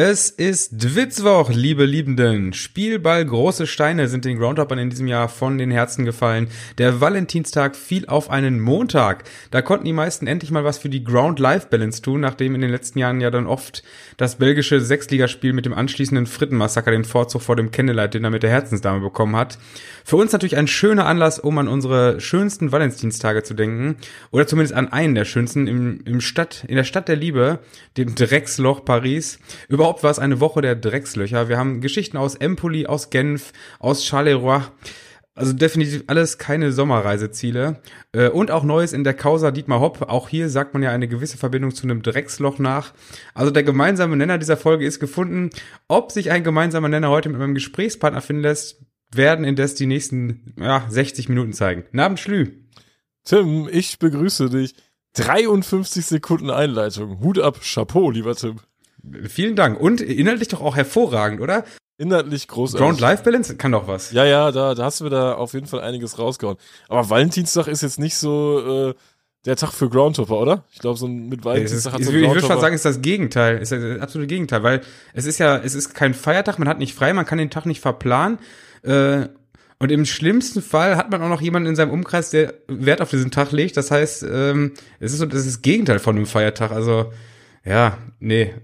Es ist Dwitzwoch, liebe Liebenden. Spielball große Steine sind den Groundhoppern in diesem Jahr von den Herzen gefallen. Der Valentinstag fiel auf einen Montag. Da konnten die meisten endlich mal was für die Ground-Life-Balance tun, nachdem in den letzten Jahren ja dann oft das belgische Sechsligaspiel mit dem anschließenden Frittenmassaker den Vorzug vor dem Candlelight-Dinner mit der Herzensdame bekommen hat. Für uns natürlich ein schöner Anlass, um an unsere schönsten Valentinstage zu denken. Oder zumindest an einen der schönsten im, im Stadt, in der Stadt der Liebe, dem Drecksloch Paris. Über Überhaupt war es eine Woche der Dreckslöcher. Wir haben Geschichten aus Empoli, aus Genf, aus Charleroi. Also definitiv alles keine Sommerreiseziele. Äh, und auch Neues in der Causa Dietmar Hopp. Auch hier sagt man ja eine gewisse Verbindung zu einem Drecksloch nach. Also der gemeinsame Nenner dieser Folge ist gefunden. Ob sich ein gemeinsamer Nenner heute mit meinem Gesprächspartner finden lässt, werden indes die nächsten ja, 60 Minuten zeigen. Abend, Schlü. Tim, ich begrüße dich. 53 Sekunden Einleitung. Hut ab, Chapeau, lieber Tim. Vielen Dank. Und inhaltlich doch auch hervorragend, oder? Inhaltlich großartig. Ground-Life-Balance kann doch was. Ja, ja, da, da hast du wieder auf jeden Fall einiges rausgehauen. Aber Valentinstag ist jetzt nicht so äh, der Tag für Groundhopper, oder? Ich glaube, so mit Valentinstag hat so Ich würde schon sagen, ist das Gegenteil. Ist das absolute Gegenteil, weil es ist ja, es ist kein Feiertag, man hat nicht frei, man kann den Tag nicht verplanen. Äh, und im schlimmsten Fall hat man auch noch jemanden in seinem Umkreis, der Wert auf diesen Tag legt. Das heißt, ähm, es ist so, das ist das Gegenteil von einem Feiertag. Also, ja, nee,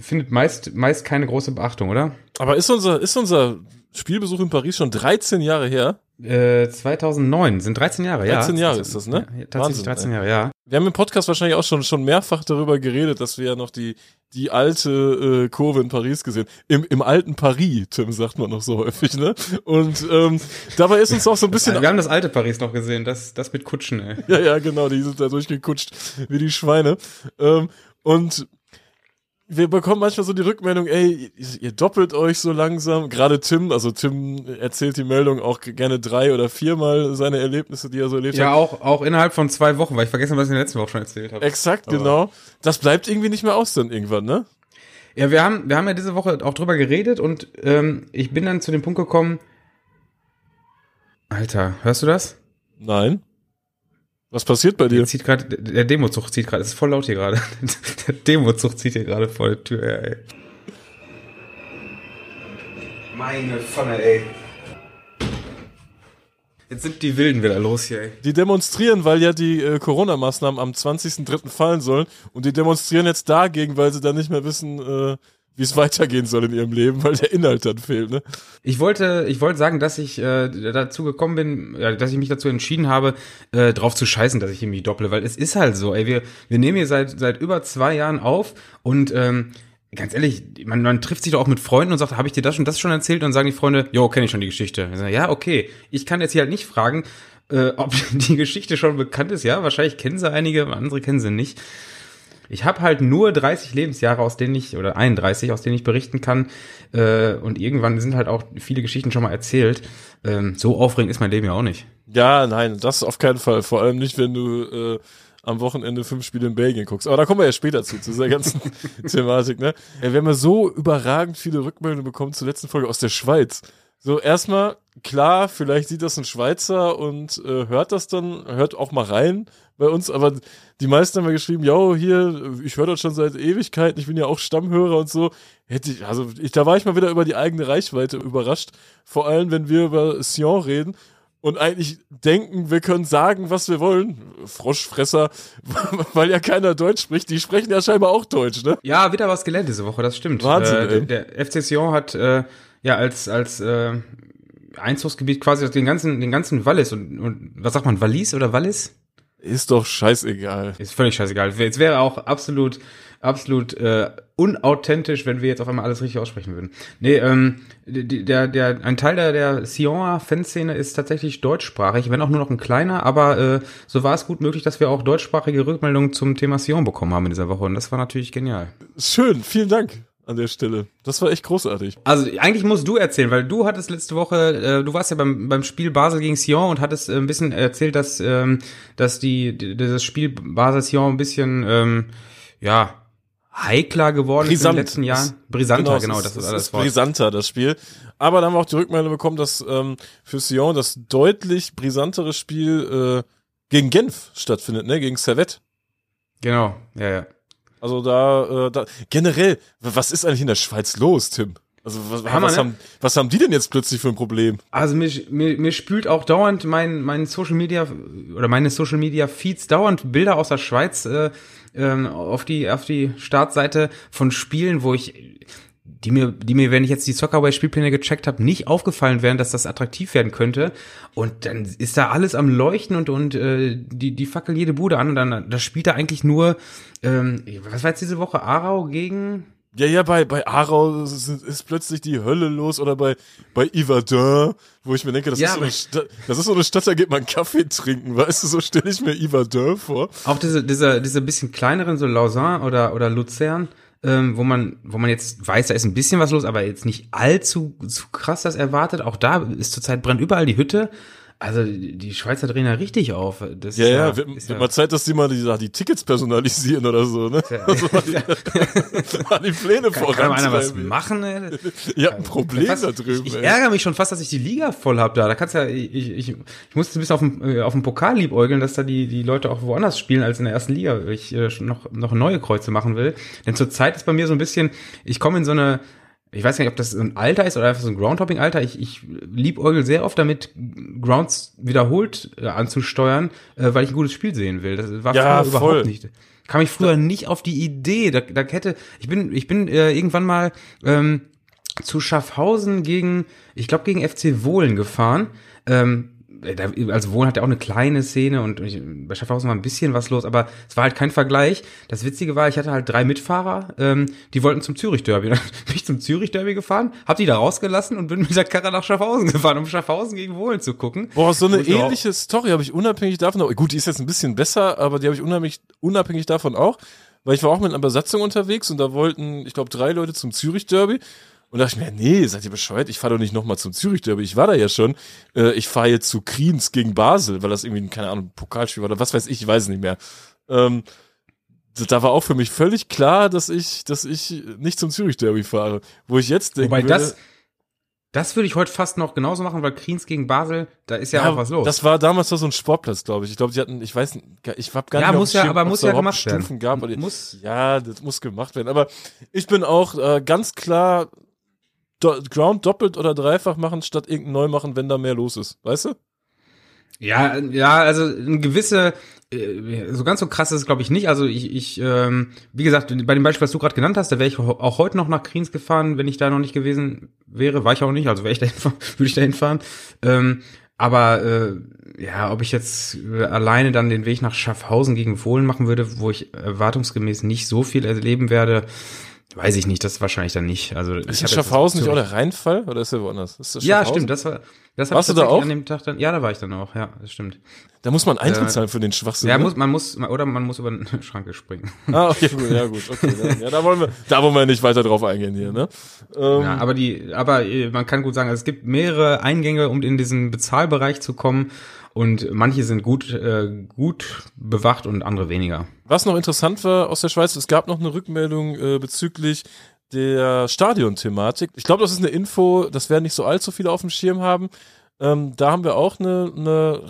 findet meist, meist keine große Beachtung, oder? Aber ist unser, ist unser Spielbesuch in Paris schon 13 Jahre her? Äh, 2009, sind 13 Jahre, 13 ja. 13 Jahre ist das, ne? Ja, tatsächlich Wahnsinn, 13 Jahre, ja. Wir haben im Podcast wahrscheinlich auch schon, schon mehrfach darüber geredet, dass wir ja noch die, die alte äh, Kurve in Paris gesehen Im, Im alten Paris, Tim, sagt man noch so häufig, ne? Und ähm, dabei ist uns auch so ein bisschen... Wir haben das alte Paris noch gesehen, das, das mit Kutschen, ey. Ja, ja, genau, die sind da durchgekutscht wie die Schweine. Ähm, und wir bekommen manchmal so die Rückmeldung, ey, ihr doppelt euch so langsam. Gerade Tim, also Tim erzählt die Meldung auch gerne drei oder viermal seine Erlebnisse, die er so erlebt ja, hat. Ja, auch, auch innerhalb von zwei Wochen, weil ich vergessen habe, was ich in der letzten Woche schon erzählt habe. Exakt, Aber genau. Das bleibt irgendwie nicht mehr aus dann irgendwann, ne? Ja, wir haben, wir haben ja diese Woche auch drüber geredet und ähm, ich bin dann zu dem Punkt gekommen. Alter, hörst du das? Nein. Was passiert bei dir? Der zieht gerade, der Demozug zieht gerade, es ist voll laut hier gerade. Der Demozug zieht hier gerade vor der Tür her, ey. Meine Pfanne, ey. Jetzt sind die Wilden wieder los hier, ey. Die demonstrieren, weil ja die äh, Corona-Maßnahmen am 20.03. fallen sollen. Und die demonstrieren jetzt dagegen, weil sie dann nicht mehr wissen, äh, wie es weitergehen soll in ihrem Leben, weil der Inhalt dann fehlt, ne? Ich wollte, ich wollte sagen, dass ich äh, dazu gekommen bin, ja, dass ich mich dazu entschieden habe, äh, drauf zu scheißen, dass ich irgendwie dopple, weil es ist halt so, ey, wir, wir nehmen hier seit, seit über zwei Jahren auf und ähm, ganz ehrlich, man, man trifft sich doch auch mit Freunden und sagt, habe ich dir das und das schon erzählt? Und sagen die Freunde, jo, kenne ich schon die Geschichte. Sagen, ja, okay. Ich kann jetzt hier halt nicht fragen, äh, ob die Geschichte schon bekannt ist. Ja, wahrscheinlich kennen sie einige, andere kennen sie nicht. Ich habe halt nur 30 Lebensjahre, aus denen ich, oder 31, aus denen ich berichten kann. Äh, und irgendwann sind halt auch viele Geschichten schon mal erzählt. Ähm, so aufregend ist mein Leben ja auch nicht. Ja, nein, das auf keinen Fall. Vor allem nicht, wenn du äh, am Wochenende fünf Spiele in Belgien guckst. Aber da kommen wir ja später zu, zu dieser ganzen Thematik. Ne? Wir haben ja so überragend viele Rückmeldungen bekommen zur letzten Folge aus der Schweiz. So, erstmal, klar, vielleicht sieht das ein Schweizer und äh, hört das dann, hört auch mal rein bei uns, aber die meisten haben ja geschrieben, yo, hier, ich höre das schon seit Ewigkeiten, ich bin ja auch Stammhörer und so. Hätte ich, also ich, da war ich mal wieder über die eigene Reichweite überrascht. Vor allem, wenn wir über Sion reden und eigentlich denken, wir können sagen, was wir wollen. Froschfresser, weil ja keiner Deutsch spricht. Die sprechen ja scheinbar auch Deutsch, ne? Ja, wieder was gelernt diese Woche, das stimmt. Wahnsinn, äh, der, der FC Sion hat äh, ja als als äh, Einzugsgebiet quasi den ganzen den ganzen Wallis und, und was sagt man Wallis oder Wallis? Ist doch scheißegal. Ist völlig scheißegal. Es wäre auch absolut absolut äh, unauthentisch, wenn wir jetzt auf einmal alles richtig aussprechen würden. Nee, ähm, der, der, ein Teil der, der Sioner Fanszene ist tatsächlich deutschsprachig, wenn auch nur noch ein kleiner, aber äh, so war es gut möglich, dass wir auch deutschsprachige Rückmeldungen zum Thema Sion bekommen haben in dieser Woche und das war natürlich genial. Schön, vielen Dank an der Stelle. Das war echt großartig. Also eigentlich musst du erzählen, weil du hattest letzte Woche, äh, du warst ja beim, beim Spiel Basel gegen Sion und hattest äh, ein bisschen erzählt, dass, ähm, dass die, die das Spiel Basel Sion ein bisschen ähm, ja heikler geworden Brisant. ist in den letzten Jahren. Brisanter, genau, genau, das ist, ist brisanter, das Spiel. Aber dann haben wir auch die Rückmeldung bekommen, dass ähm, für Sion das deutlich brisantere Spiel äh, gegen Genf stattfindet, ne? Gegen Servette. Genau, ja, ja. Also da, äh, da generell, was ist eigentlich in der Schweiz los, Tim? Also was, Hammer, was, ne? haben, was haben die denn jetzt plötzlich für ein Problem? Also mir, mir, mir spült auch dauernd mein, mein Social Media oder meine Social Media Feeds dauernd Bilder aus der Schweiz äh, ähm, auf die auf die Startseite von Spielen, wo ich die mir, die mir, wenn ich jetzt die Soccerway-Spielpläne gecheckt habe, nicht aufgefallen wären, dass das attraktiv werden könnte. Und dann ist da alles am Leuchten und und äh, die die fackel jede Bude an und dann das spielt da eigentlich nur. Ähm, was war jetzt diese Woche? Aarau gegen Ja, ja, bei, bei Aarau ist, ist plötzlich die Hölle los oder bei, bei Yverdun, wo ich mir denke, das, Ja, ist so eine Stadt, das ist so eine Stadt, da geht man Kaffee trinken, weißt du, so stelle ich mir Yverdun vor. Auch diese, diese, diese bisschen kleineren, so Lausanne oder, oder Luzern, ähm, wo man, wo man jetzt weiß, da ist ein bisschen was los, aber jetzt nicht allzu zu krass das erwartet. Auch da ist zurzeit brennt überall die Hütte. Also die Schweizer drehen da richtig auf. Das Ja, ist ja, wird, ist wird mal Zeit, dass die mal die, die Tickets personalisieren oder so, ne? Also mal die, mal die Pläne kann, kann mal einer was machen? Ey? Ihr habt ein Problem Fast, da drüben, ich, ich ärgere mich schon fast, dass ich die Liga voll hab da. Da kannst ja, ich, ich, ich musste ein bisschen auf dem, äh, auf dem Pokal liebäugeln, dass da die, die Leute auch woanders spielen als in der ersten Liga. weil Ich äh, schon noch, noch neue Kreuze machen will. Denn zurzeit ist bei mir so ein bisschen, ich komme in so eine, ich weiß gar nicht, ob das so ein Alter ist oder einfach so ein Groundhopping-Alter. Ich, ich liebäugel sehr oft damit, Grounds wiederholt äh, anzusteuern, äh, weil ich ein gutes Spiel sehen will. Das war Ja, früher voll. überhaupt nicht. Kam ich früher nicht auf die Idee. Da, da hätte, ich bin, ich bin äh, irgendwann mal ähm, zu Schaffhausen gegen, ich glaube gegen FC Wohlen gefahren. Ähm, also Wohlen hat ja auch eine kleine Szene und ich, bei Schaffhausen war ein bisschen was los, aber es war halt kein Vergleich. Das Witzige war, ich hatte halt drei Mitfahrer, ähm, die wollten zum Zürich-Derby. Dann bin ich zum Zürich-Derby gefahren, hab die da rausgelassen und bin mit der Karre nach Schaffhausen gefahren, um Schaffhausen gegen Wohlen zu gucken. Boah, so eine ich auch- ähnliche Story habe ich unabhängig davon auch. Gut, die ist jetzt ein bisschen besser, aber die habe ich unabhängig, unabhängig davon auch. Weil ich war auch mit einer Besatzung unterwegs und da wollten, ich glaube, drei Leute zum Zürich-Derby. Und da dachte ich mir, nee, seid ihr bescheuert? Ich fahre doch nicht nochmal zum Zürich-Derby. Ich war da ja schon. Äh, ich fahre jetzt zu Kriens gegen Basel, weil das irgendwie, ein, keine Ahnung, Pokalspiel war oder was weiß ich, ich weiß es nicht mehr. Ähm, da- war auch für mich völlig klar, dass ich, dass ich nicht zum Zürich-Derby fahre. Wo ich jetzt denke, Wobei das, das würde ich heute fast noch genauso machen, weil Kriens gegen Basel, da ist ja, auch was los. Das war damals doch so ein Sportplatz, glaube ich. Ich glaube, die hatten, ich weiß, nicht, ich habe gar Ja, nicht mehr muss ja- Schirm, aber muss ja gemacht werden. Stufen gab. Oder, Muss- ja, das muss gemacht werden. Aber ich bin auch äh, ganz klar do, Ground doppelt oder dreifach machen, statt irgendein neu machen, wenn da mehr los ist. Weißt du? Ja, ja, also ein gewisse, äh, so ganz so krass ist es glaube ich nicht. Also ich, ich ähm, wie gesagt, bei dem Beispiel, was du gerade genannt hast, da wäre ich auch heute noch nach Kriens gefahren, wenn ich da noch nicht gewesen wäre. War ich auch nicht, also wäre ich fahren- würde ich dahin fahren. Ähm, aber äh, ja, ob ich jetzt äh, alleine dann den Weg nach Schaffhausen gegen Fohlen machen würde, wo ich erwartungsgemäß nicht so viel erleben werde, weiß ich nicht. Das wahrscheinlich dann nicht. Also Ist in Schaffhausen nicht auch der Reinfall oder ist der woanders? Ist das Ja, stimmt. Das war. Das Warst du da auch? An dem Tag dann, ja, da war ich dann auch. Ja, das stimmt. Da muss man Eintritt Äh, zahlen für den Schwachsinn. Ja, ne? muss, man muss, oder man muss über eine Schranke springen. Ah, okay, gut, ja, gut, okay. Ja, da wollen wir, da wollen wir nicht weiter drauf eingehen hier, ne? Ähm, Ja, aber die, aber äh, man kann gut sagen, es gibt mehrere Eingänge, um in diesen Bezahlbereich zu kommen. Und manche sind gut, äh, gut bewacht und andere weniger. Was noch interessant war aus der Schweiz, es gab noch eine Rückmeldung äh, bezüglich der Stadion-Thematik. Ich glaube, das ist eine Info, das werden nicht so allzu viele auf dem Schirm haben. Ähm, da haben wir auch eine, eine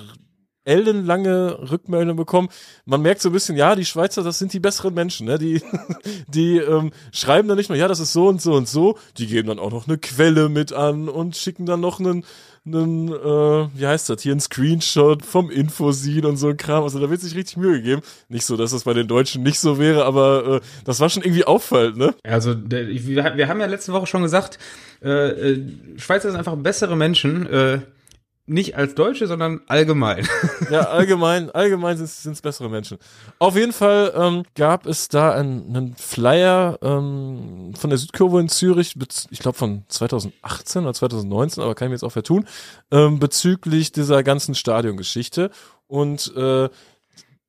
ellenlange Rückmeldung bekommen. Man merkt so ein bisschen, ja, die Schweizer, das sind die besseren Menschen, ne? Die, die ähm, schreiben dann nicht nur, ja, das ist so und so und so, die geben dann auch noch eine Quelle mit an und schicken dann noch einen, einen äh, wie heißt das, hier ein Screenshot vom Infosin und so ein Kram. Also da wird sich richtig Mühe gegeben. Nicht so, dass das bei den Deutschen nicht so wäre, aber äh, das war schon irgendwie auffallend, ne? Also wir, wir haben ja letzte Woche schon gesagt, äh, äh, Schweizer sind einfach bessere Menschen, äh, nicht als Deutsche, sondern allgemein. Ja, allgemein, allgemein sind es bessere Menschen. Auf jeden Fall ähm, gab es da einen, einen Flyer ähm, von der Südkurve in Zürich, ich glaube von 2018 oder 2019, aber kann ich mir jetzt auch vertun, ähm, bezüglich dieser ganzen Stadiongeschichte. Und äh,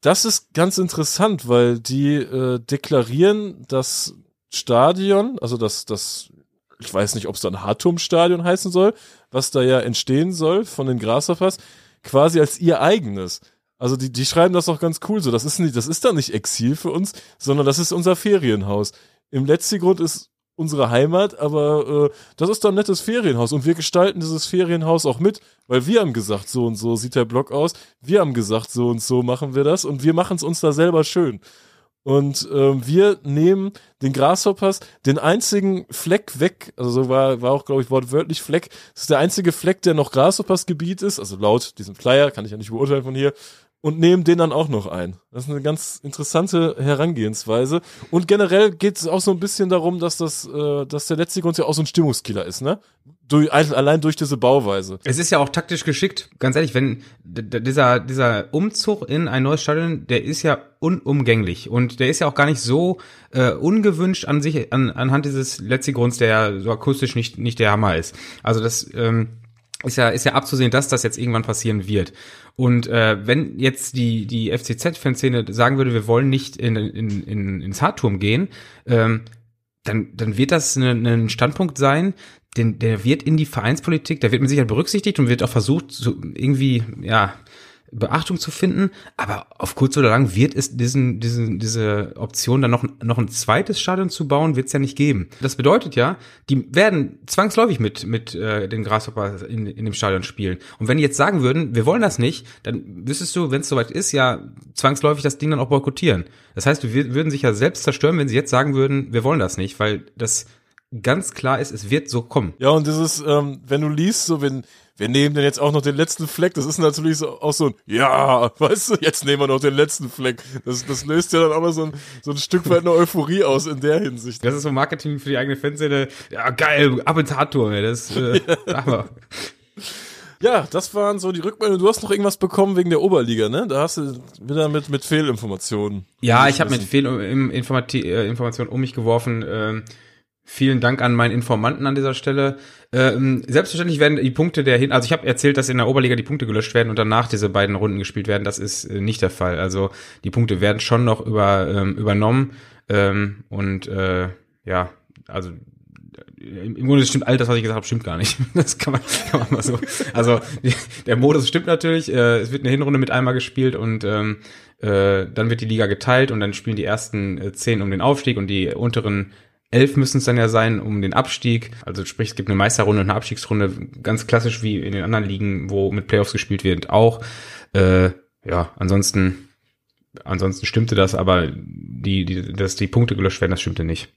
das ist ganz interessant, weil die äh, deklarieren das Stadion, also das, das, ich weiß nicht, ob es dann Hartum-Stadion heißen soll, was da ja entstehen soll von den Grasshoppers, quasi als ihr eigenes. Also die, die schreiben das auch ganz cool so. Das ist nicht, das ist dann nicht Exil für uns, sondern das ist unser Ferienhaus. Im Letzigrund ist unsere Heimat, aber äh, das ist doch ein nettes Ferienhaus und wir gestalten dieses Ferienhaus auch mit, weil wir haben gesagt, so und so sieht der Block aus, wir haben gesagt, so und so machen wir das und wir machen es uns da selber schön. Und ähm, wir nehmen den Grasshoppers den einzigen Fleck weg, also so war, war auch, glaube ich, wortwörtlich Fleck. Das ist der einzige Fleck, der noch Grasshoppers Gebiet ist, also laut diesem Flyer, kann ich ja nicht beurteilen von hier, und nehmen den dann auch noch ein. Das ist eine ganz interessante Herangehensweise. Und generell geht es auch so ein bisschen darum, dass das, äh, dass der letzte Grund ja auch so ein Stimmungskiller ist, ne? Durch, allein durch diese Bauweise. Es ist ja auch taktisch geschickt, ganz ehrlich, wenn dieser, dieser Umzug in ein neues Stadion, der ist ja unumgänglich und der ist ja auch gar nicht so äh, ungewünscht an sich, an, anhand dieses letzten Grunds, der ja so akustisch nicht, nicht der Hammer ist. Also das ähm, ist ja, ist ja abzusehen, dass das jetzt irgendwann passieren wird. Und äh, wenn jetzt die, die FCZ-Fanszene sagen würde, wir wollen nicht in, in, in, ins Hartturm gehen, ähm, dann, dann wird das ein ein Standpunkt sein, den, der wird in die Vereinspolitik, der wird mit Sicherheit berücksichtigt und wird auch versucht, so irgendwie, ja, Beachtung zu finden, aber auf kurz oder lang wird es diesen, diesen, diese Option dann noch, noch ein zweites Stadion zu bauen, wird es ja nicht geben. Das bedeutet ja, die werden zwangsläufig mit, mit äh, den Grasshoppers in, in dem Stadion spielen. Und wenn die jetzt sagen würden, wir wollen das nicht, dann wüsstest du, wenn es soweit ist, ja zwangsläufig das Ding dann auch boykottieren. Das heißt, wir würden sich ja selbst zerstören, wenn sie jetzt sagen würden, wir wollen das nicht, weil das ganz klar ist, es wird so kommen. Ja, und dieses, ähm, wenn du liest, so wenn wir nehmen denn jetzt auch noch den letzten Fleck. Das ist natürlich so, auch so ein, ja, weißt du, jetzt nehmen wir noch den letzten Fleck. Das, das löst ja dann aber so ein, so ein Stück weit eine Euphorie aus in der Hinsicht. Das ist so Marketing für die eigene Fanszene. Ja, geil, ab ins Hardtour, ey. Das, äh, ja. Ja, das waren so die Rückmeldungen. Du hast noch irgendwas bekommen wegen der Oberliga, ne? Da hast du wieder mit, mit Fehlinformationen. Ja, ich habe mit Fehlinformationen um mich geworfen. Ähm, Vielen Dank an meinen Informanten an dieser Stelle. Ähm, selbstverständlich werden die Punkte der hin, also ich habe erzählt, dass in der Oberliga die Punkte gelöscht werden und danach diese beiden Runden gespielt werden. Das ist äh, nicht der Fall. Also die Punkte werden schon noch über, ähm, übernommen ähm, und äh, ja, also im Grunde stimmt all das, was ich gesagt habe, stimmt gar nicht. Das kann man, kann man mal so. Also der Modus stimmt natürlich. Äh, es wird eine Hinrunde mit einmal gespielt und ähm, äh, dann wird die Liga geteilt und dann spielen die ersten äh, zehn um den Aufstieg und die unteren elf müssen es dann ja sein um den Abstieg. Also sprich, es gibt eine Meisterrunde und eine Abstiegsrunde, ganz klassisch wie in den anderen Ligen, wo mit Playoffs gespielt wird, auch. Äh, ja, ansonsten, ansonsten stimmte das, aber die, die, dass die Punkte gelöscht werden, das stimmte nicht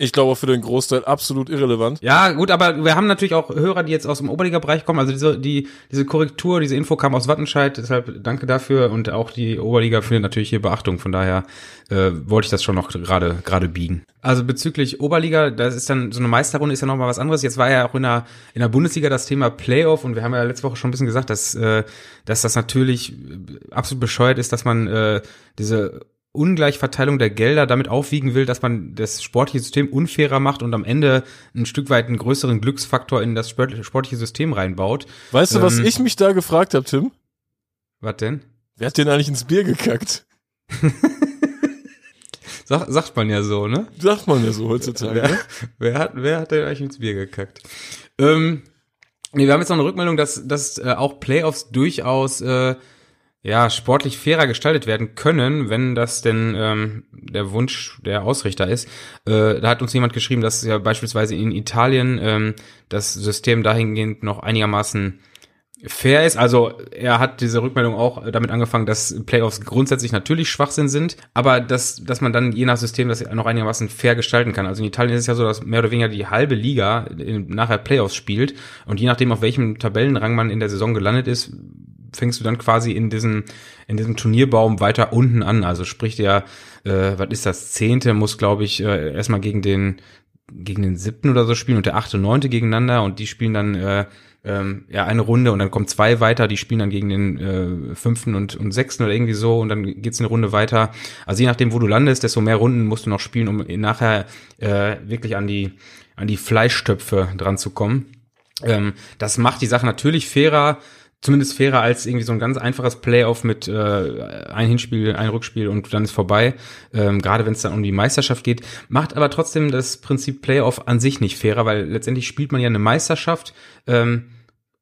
ich glaube für den Großteil absolut irrelevant. Ja, gut, aber wir haben natürlich auch Hörer, die jetzt aus dem Oberliga-Bereich kommen. Also diese, die, diese Korrektur, diese Info kam aus Wattenscheid, deshalb danke dafür. Und auch die Oberliga findet natürlich hier Beachtung. Von daher äh, wollte ich das schon noch gerade gerade biegen. Also bezüglich Oberliga, das ist dann so eine Meisterrunde ist ja noch mal was anderes. Jetzt war ja auch in der in der Bundesliga das Thema Playoff und wir haben ja letzte Woche schon ein bisschen gesagt, dass äh, dass das natürlich absolut bescheuert ist, dass man äh, diese Ungleichverteilung der Gelder damit aufwiegen will, dass man das sportliche System unfairer macht und am Ende ein Stück weit einen größeren Glücksfaktor in das sportliche System reinbaut. Weißt du, ähm, was ich mich da gefragt habe, Tim? Was denn? Wer hat den eigentlich ins Bier gekackt? Sag, sagt man ja so, ne? Sagt man ja so heutzutage. Wer, ne? wer hat, wer hat denn eigentlich ins Bier gekackt? Ähm, nee, wir haben jetzt noch eine Rückmeldung, dass, dass äh, auch Playoffs durchaus äh, ja, sportlich fairer gestaltet werden können, wenn das denn ähm, der Wunsch der Ausrichter ist. Äh, da hat uns jemand geschrieben, dass ja beispielsweise in Italien ähm, das System dahingehend noch einigermaßen fair ist. Also er hat diese Rückmeldung auch damit angefangen, dass Playoffs grundsätzlich natürlich Schwachsinn sind, aber dass, dass man dann je nach System das noch einigermaßen fair gestalten kann. Also in Italien ist es ja so, dass mehr oder weniger die halbe Liga nachher Playoffs spielt und je nachdem, auf welchem Tabellenrang man in der Saison gelandet ist, fängst du dann quasi in diesem, in diesem Turnierbaum weiter unten an. Also sprich der, äh, was ist das, Zehnte muss, glaube ich, äh, erstmal gegen den, gegen den siebten oder so spielen und der achte und neunte gegeneinander und die spielen dann äh, ähm, ja eine Runde und dann kommen zwei weiter, die spielen dann gegen den äh, fünften und, und sechsten oder irgendwie so und dann geht's eine Runde weiter. Also je nachdem, wo du landest, desto mehr Runden musst du noch spielen, um nachher äh, wirklich an die an die Fleischtöpfe dran zu kommen. Ähm, das macht die Sache natürlich fairer, zumindest fairer als irgendwie so ein ganz einfaches Playoff mit äh, ein Hinspiel, ein Rückspiel und dann ist vorbei. Ähm, Gerade wenn es dann um die Meisterschaft geht, macht aber trotzdem das Prinzip Playoff an sich nicht fairer, weil letztendlich spielt man ja eine Meisterschaft. Ähm,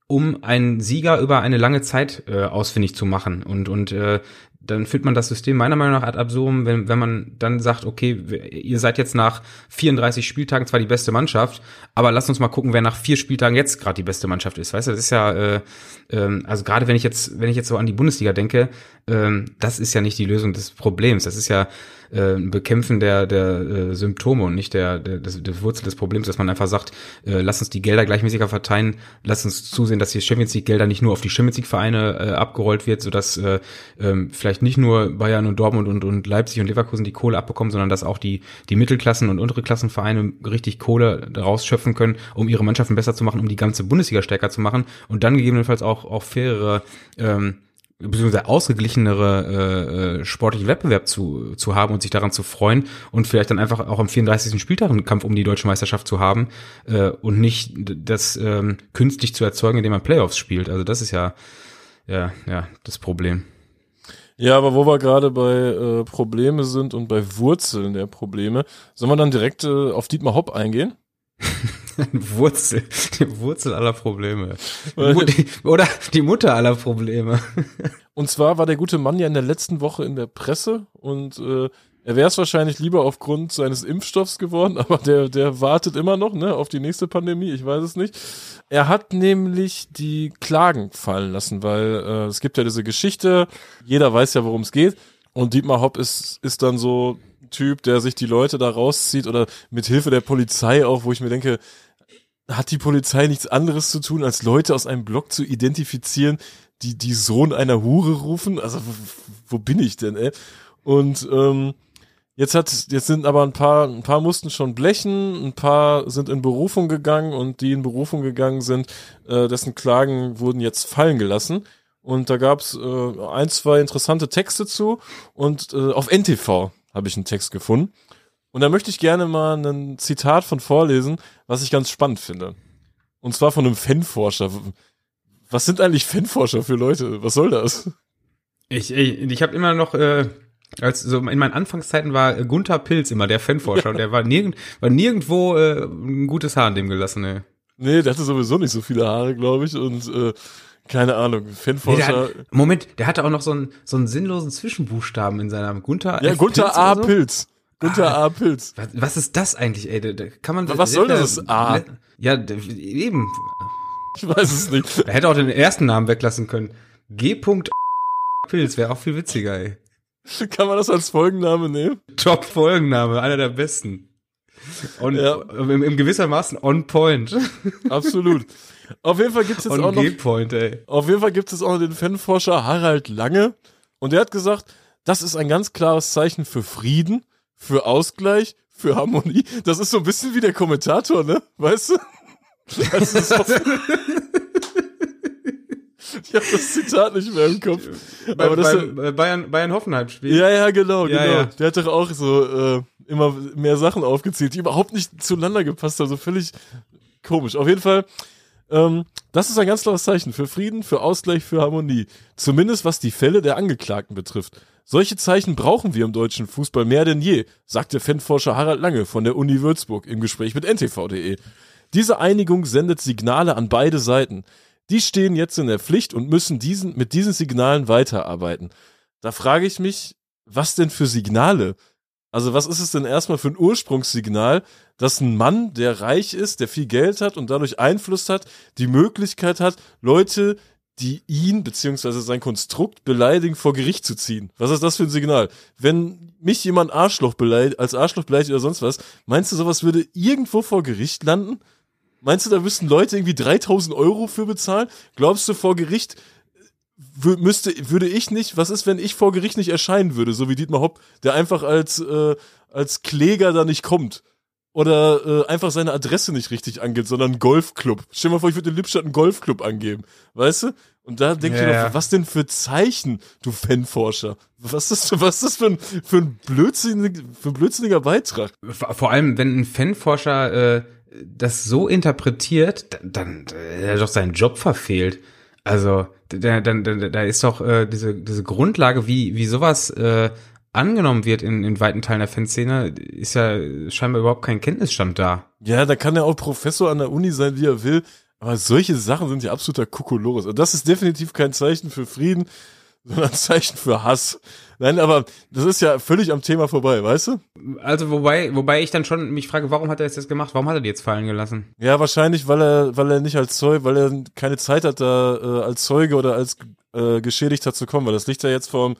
um einen Sieger über eine lange Zeit äh, ausfindig zu machen. Und, und äh, dann führt man das System meiner Meinung nach ad absurdum, wenn, wenn man dann sagt, okay, ihr seid jetzt nach 34 Spieltagen zwar die beste Mannschaft, aber lasst uns mal gucken, wer nach vier Spieltagen jetzt gerade die beste Mannschaft ist. Weißt du, das ist ja, äh, äh, also gerade wenn ich jetzt, wenn ich jetzt so an die Bundesliga denke, äh, das ist ja nicht die Lösung des Problems. Das ist ja äh, Bekämpfen der, der äh, Symptome und nicht der, der, des, des Wurzel des Problems, dass man einfach sagt, äh, lass uns die Gelder gleichmäßiger verteilen, lass uns zusehen, dass die Champions League Gelder nicht nur auf die Champions League Vereine äh, abgerollt wird, sodass äh, äh, vielleicht nicht nur Bayern und Dortmund und, und Leipzig und Leverkusen die Kohle abbekommen, sondern dass auch die, die Mittelklassen und untere Klassenvereine richtig Kohle rausschöpfen können, um ihre Mannschaften besser zu machen, um die ganze Bundesliga stärker zu machen und dann gegebenenfalls auch, auch fairere ähm, beziehungsweise ausgeglichenere äh, äh, sportliche Wettbewerb zu, zu haben und sich daran zu freuen und vielleicht dann einfach auch am 34. Spieltag einen Kampf um die deutsche Meisterschaft zu haben äh, und nicht das ähm, künstlich zu erzeugen, indem man Playoffs spielt. Also das ist ja, ja, ja, das Problem. Ja, aber wo wir gerade bei äh, Probleme sind und bei Wurzeln der Probleme, sollen wir dann direkt äh, auf Dietmar Hopp eingehen? Wurzel, die Wurzel aller Probleme. Die, oder die Mutter aller Probleme. Und zwar war der gute Mann ja in der letzten Woche in der Presse und äh, er wäre es wahrscheinlich lieber aufgrund seines Impfstoffs geworden, aber der, der wartet immer noch ne, auf die nächste Pandemie, ich weiß es nicht. Er hat nämlich die Klagen fallen lassen, weil äh, es gibt ja diese Geschichte, jeder weiß ja, worum es geht. Und Dietmar Hopp ist, ist dann so Typ, der sich die Leute da rauszieht oder mit Hilfe der Polizei auch, wo ich mir denke, hat die Polizei nichts anderes zu tun, als Leute aus einem Block zu identifizieren, die die Sohn einer Hure rufen? Also wo bin ich denn, ey? Und ähm, jetzt hat jetzt sind aber ein paar ein paar mussten schon blechen, ein paar sind in Berufung gegangen und die in Berufung gegangen sind, äh, dessen Klagen wurden jetzt fallen gelassen. Und da gab's äh, ein, zwei interessante Texte zu und äh, auf NTV habe ich einen Text gefunden. Und da möchte ich gerne mal ein Zitat von vorlesen, was ich ganz spannend finde. Und zwar von einem Fanforscher. Was sind eigentlich Fanforscher für Leute? Was soll das? Ich, ich, ich habe immer noch, äh, als so in meinen Anfangszeiten war Gunther Pilz immer der Fanforscher und der war, nirgend, war nirgendwo äh, ein gutes Haar an dem gelassen, ey. Nee, der hatte sowieso nicht so viele Haare, glaube ich. Und äh, keine Ahnung, Fanforscher. Nee, der hat, Moment, der hatte auch noch so einen, so einen sinnlosen Zwischenbuchstaben in seinem Gunther. Ja, F. Gunther Pilz A. So? Pilz. Gunther ah, A. Pilz. Was, was, ist das eigentlich, ey? Da, da kann man. Was soll das A? Ja, eben. Ich weiß es nicht. Er hätte auch den ersten Namen weglassen können. G. Pilz wäre auch viel witziger, ey. Kann man das als Folgenname nehmen? Top Folgenname, einer der besten. Und ja. im, im gewissermaßen on point. Absolut. Auf jeden Fall gibt es jetzt auch noch. ey. Auf jeden Fall gibt es auch noch den Fanforscher Harald Lange. Und der hat gesagt, das ist ein ganz klares Zeichen für Frieden, für Ausgleich, für Harmonie. Das ist so ein bisschen wie der Kommentator, ne? Weißt du? Das ist habe das Zitat nicht mehr im Kopf. Bei, Aber das, bei, Bayern, Bayern Hoffenheim spielt. Ja, ja, genau, ja, genau. Ja. Der hat doch auch so äh, immer mehr Sachen aufgezählt, die überhaupt nicht zueinander gepasst haben. So völlig komisch. Auf jeden Fall ähm, das ist ein ganz klares Zeichen für Frieden, für Ausgleich, für Harmonie. Zumindest was die Fälle der Angeklagten betrifft. Solche Zeichen brauchen wir im deutschen Fußball mehr denn je, sagt der Fanforscher Harald Lange von der Uni Würzburg im Gespräch mit ntv.de. Diese Einigung sendet Signale an beide Seiten. Die stehen jetzt in der Pflicht und müssen diesen, mit diesen Signalen weiterarbeiten. Da frage ich mich, was denn für Signale? Also was ist es denn erstmal für ein Ursprungssignal, dass ein Mann, der reich ist, der viel Geld hat und dadurch Einfluss hat, die Möglichkeit hat, Leute, die ihn beziehungsweise sein Konstrukt beleidigen, vor Gericht zu ziehen. Was ist das für ein Signal? Wenn mich jemand Arschloch beleidigt, als Arschloch beleidigt oder sonst was, meinst du, sowas würde irgendwo vor Gericht landen? Meinst du, da müssten Leute irgendwie 3000 Euro für bezahlen? Glaubst du, vor Gericht müsste, würde ich nicht, was ist, wenn ich vor Gericht nicht erscheinen würde, so wie Dietmar Hopp, der einfach als, äh, als Kläger da nicht kommt? Oder äh, einfach seine Adresse nicht richtig angeht, sondern Golfclub. Stell dir mal vor, ich würde in Lippstadt einen Golfclub angeben, weißt du? Und da denke ja, ich mir, was denn für Zeichen, du Fanforscher? Was ist das, was ist das für ein, für ein, blödsinnig, für ein blödsinniger Beitrag? Vor allem, wenn ein Fanforscher äh, das so interpretiert, dann, dann er hat doch seinen Job verfehlt. Also, da, da, da, da ist doch äh, diese, diese Grundlage, wie, wie sowas äh, angenommen wird in, in weiten Teilen der Fanszene, ist ja scheinbar überhaupt kein Kenntnisstand da. Ja, da kann er auch Professor an der Uni sein, wie er will. Aber solche Sachen sind ja absoluter Kokolores. Und das ist definitiv kein Zeichen für Frieden, sondern ein Zeichen für Hass. Nein, aber das ist ja völlig am Thema vorbei, weißt du? Also wobei, wobei ich dann schon mich frage, warum hat er das jetzt gemacht? Warum hat er die jetzt fallen gelassen? Ja, wahrscheinlich, weil er, weil er nicht als Zeuge, weil er keine Zeit hat, da äh, als Zeuge oder als äh, Geschädigter zu kommen, weil das liegt ja jetzt vom,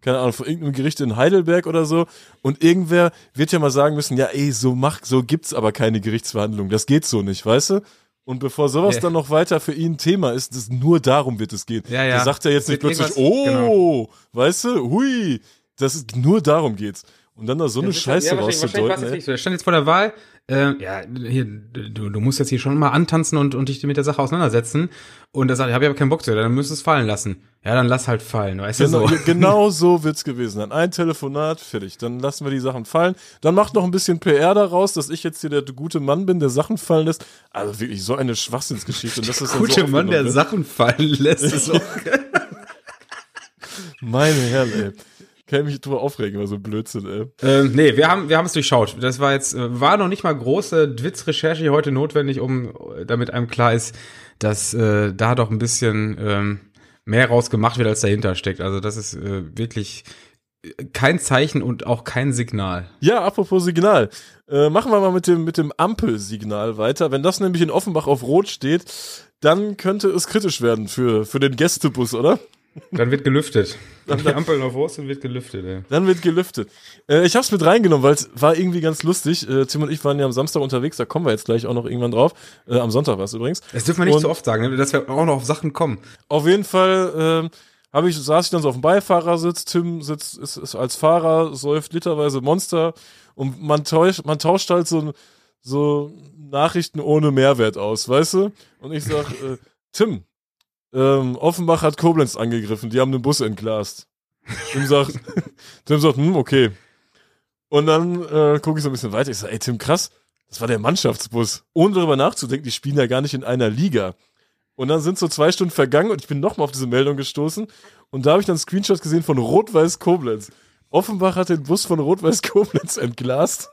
keine Ahnung, vor irgendeinem Gericht in Heidelberg oder so. Und irgendwer wird ja mal sagen müssen, ja, ey, so macht, so gibt's aber keine Gerichtsverhandlung. Das geht so nicht, weißt du? Und bevor sowas Ja. dann noch weiter für ihn Thema ist, das nur darum wird es gehen. Ja, ja. Da sagt er jetzt nicht plötzlich, oh, weißt du, hui, das ist nur darum geht's. Und dann da so eine Scheiße ja, wahrscheinlich- wahrscheinlich rauszudeuten. jetzt ey. so. Er stand jetzt vor der Wahl. Äh, ja, hier, du, du musst jetzt hier schon mal antanzen und, und dich mit der Sache auseinandersetzen. Und er sagt, ich habe ja keinen Bock zu, dann müsst du es fallen lassen. Ja, dann lass halt fallen, weißt Genau, du so. genau so wird's gewesen sein. Ein Telefonat, fertig. Dann lassen wir die Sachen fallen. Dann macht noch ein bisschen PR daraus, dass ich jetzt hier der gute Mann bin, der Sachen fallen lässt. Also wirklich so eine Schwachsinnsgeschichte. Und das ist dann Gute so Mann, der aufgenommen Sachen fallen lässt. Ist wird. Meine Herren, ey. Kann ich mich drüber aufregen, war so Blödsinn, ey. ähm, nee, wir haben wir haben es durchschaut. Das war jetzt war noch nicht mal große Dwitz-Recherche hier heute notwendig, um damit einem klar ist, dass äh, da doch ein bisschen ähm, mehr raus gemacht wird, als dahinter steckt. Also das ist äh, wirklich äh, kein Zeichen und auch kein Signal. Ja, apropos Signal. Äh, machen wir mal mit dem, mit dem Ampelsignal weiter. Wenn das nämlich in Offenbach auf Rot steht, dann könnte es kritisch werden für, für den Gästebus, oder? Dann wird gelüftet. Dann die Ampel auf Wurst und wird gelüftet, ey. Dann wird gelüftet. Äh, ich hab's mit reingenommen, weil es war irgendwie ganz lustig. Äh, Tim und ich waren ja am Samstag unterwegs, da kommen wir jetzt gleich auch noch irgendwann drauf. Äh, am Sonntag war es übrigens. Das dürfen wir nicht Und- so oft sagen, ne, dass wir auch noch auf Sachen kommen. Auf jeden Fall ähm, hab ich, saß ich dann so auf dem Beifahrersitz, Tim sitzt ist, ist als Fahrer, säuft literweise Monster und man tauscht, man tauscht halt so, so Nachrichten ohne Mehrwert aus, weißt du? Und ich sag, äh, Tim, ähm, Offenbach hat Koblenz angegriffen, die haben den Bus entglast. Tim sagt, Tim sagt, hm, okay. Und dann äh, gucke ich so ein bisschen weiter. Ich sage, ey Tim, krass, das war der Mannschaftsbus. Ohne darüber nachzudenken, die spielen ja gar nicht in einer Liga. Und dann sind so zwei Stunden vergangen und ich bin nochmal auf diese Meldung gestoßen. Und da habe ich dann Screenshots gesehen von Rot-Weiß Koblenz. Offenbach hat den Bus von Rot-Weiß Koblenz entglast.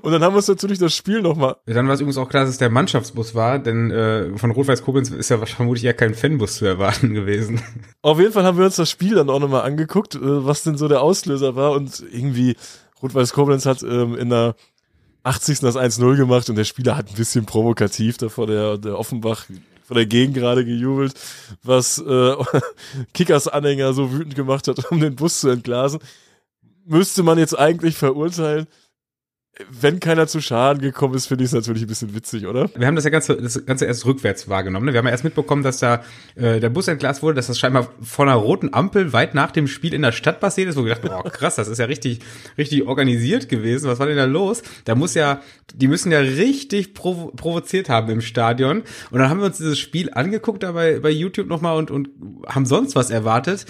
Und dann haben wir uns natürlich das Spiel nochmal. Dann war es übrigens auch klar, dass es der Mannschaftsbus war, denn äh, von Rot-Weiß Koblenz ist ja vermutlich ja kein Fanbus zu erwarten gewesen. Auf jeden Fall haben wir uns das Spiel dann auch nochmal angeguckt, äh, was denn so der Auslöser war. Und irgendwie, Rot-Weiß Koblenz hat ähm, in der 80. das 1-0 gemacht und der Spieler hat ein bisschen provokativ da vor der, der Offenbach vor der Gegend gerade gejubelt, was äh, Kickers Anhänger so wütend gemacht hat, um den Bus zu entglasen. Müsste man jetzt eigentlich verurteilen. Wenn keiner zu Schaden gekommen ist, finde ich es natürlich ein bisschen witzig, oder? Wir haben das ja ganze, das Ganze erst rückwärts wahrgenommen. Ne? Wir haben ja erst mitbekommen, dass da äh, der Bus entglast wurde, dass das scheinbar von einer roten Ampel weit nach dem Spiel in der Stadt passiert ist, wo wir gedacht, oh krass, das ist ja richtig, richtig organisiert gewesen. Was war denn da los? Da muss ja, die müssen ja richtig provo provoziert haben im Stadion. Und dann haben wir uns dieses Spiel angeguckt da bei, bei YouTube nochmal und, und haben sonst was erwartet.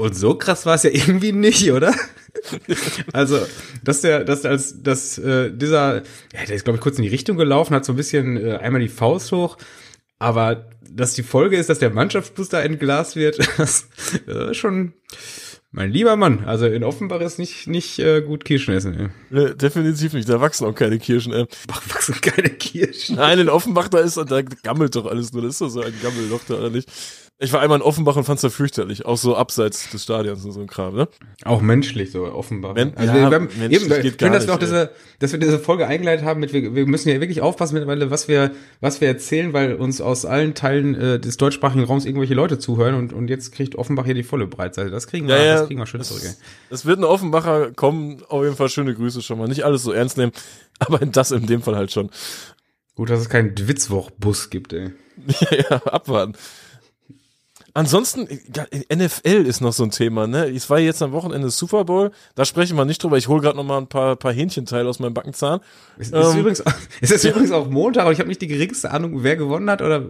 Und so krass war es ja irgendwie nicht, oder? also, dass der, dass als, dass äh, dieser, ja, der ist glaube ich kurz in die Richtung gelaufen, hat so ein bisschen äh, einmal die Faust hoch, aber dass die Folge ist, dass der Mannschaftsbus da entglast wird, das äh, ist schon, mein lieber Mann. Also in Offenbach ist nicht nicht äh, gut Kirschen essen. Ey. Nee, definitiv nicht. Da wachsen auch keine Kirschen. Äh. Ach, wachsen keine Kirschen. Nein, in Offenbach, da ist, da gammelt doch alles nur. Das ist doch so ein Gammelloch da, oder nicht? Ich war einmal in Offenbach und fand's da fürchterlich. Auch so abseits des Stadions und so ein Kram, ne? Auch menschlich so Offenbach. Men- also ja, wir, haben, menschlich eben, geht schön, gar dass wir auch nicht, diese, dass wir diese Folge eingeleitet haben mit, wir, wir müssen ja wirklich aufpassen mittlerweile, was wir, was wir erzählen, weil uns aus allen Teilen äh, des deutschsprachigen Raums irgendwelche Leute zuhören und, und jetzt kriegt Offenbach hier die volle Breitseite. Das kriegen wir, Ja, ja. das kriegen wir schön zurück. Es wird ein Offenbacher kommen. Auf jeden Fall schöne Grüße schon mal. Nicht alles so ernst nehmen, aber das in dem Fall halt schon. Gut, dass es keinen Dwitzwoch-Bus gibt, ey. ja, ja, abwarten. Ansonsten, NFL ist noch so ein Thema, ne? Es war jetzt am Wochenende Super Bowl, da sprechen wir nicht drüber. Ich hole gerade noch mal ein paar, paar Hähnchenteile aus meinem Backenzahn. Es ist, Ähm, übrigens, es ist übrigens auch Montag, aber ich habe nicht die geringste Ahnung, wer gewonnen hat oder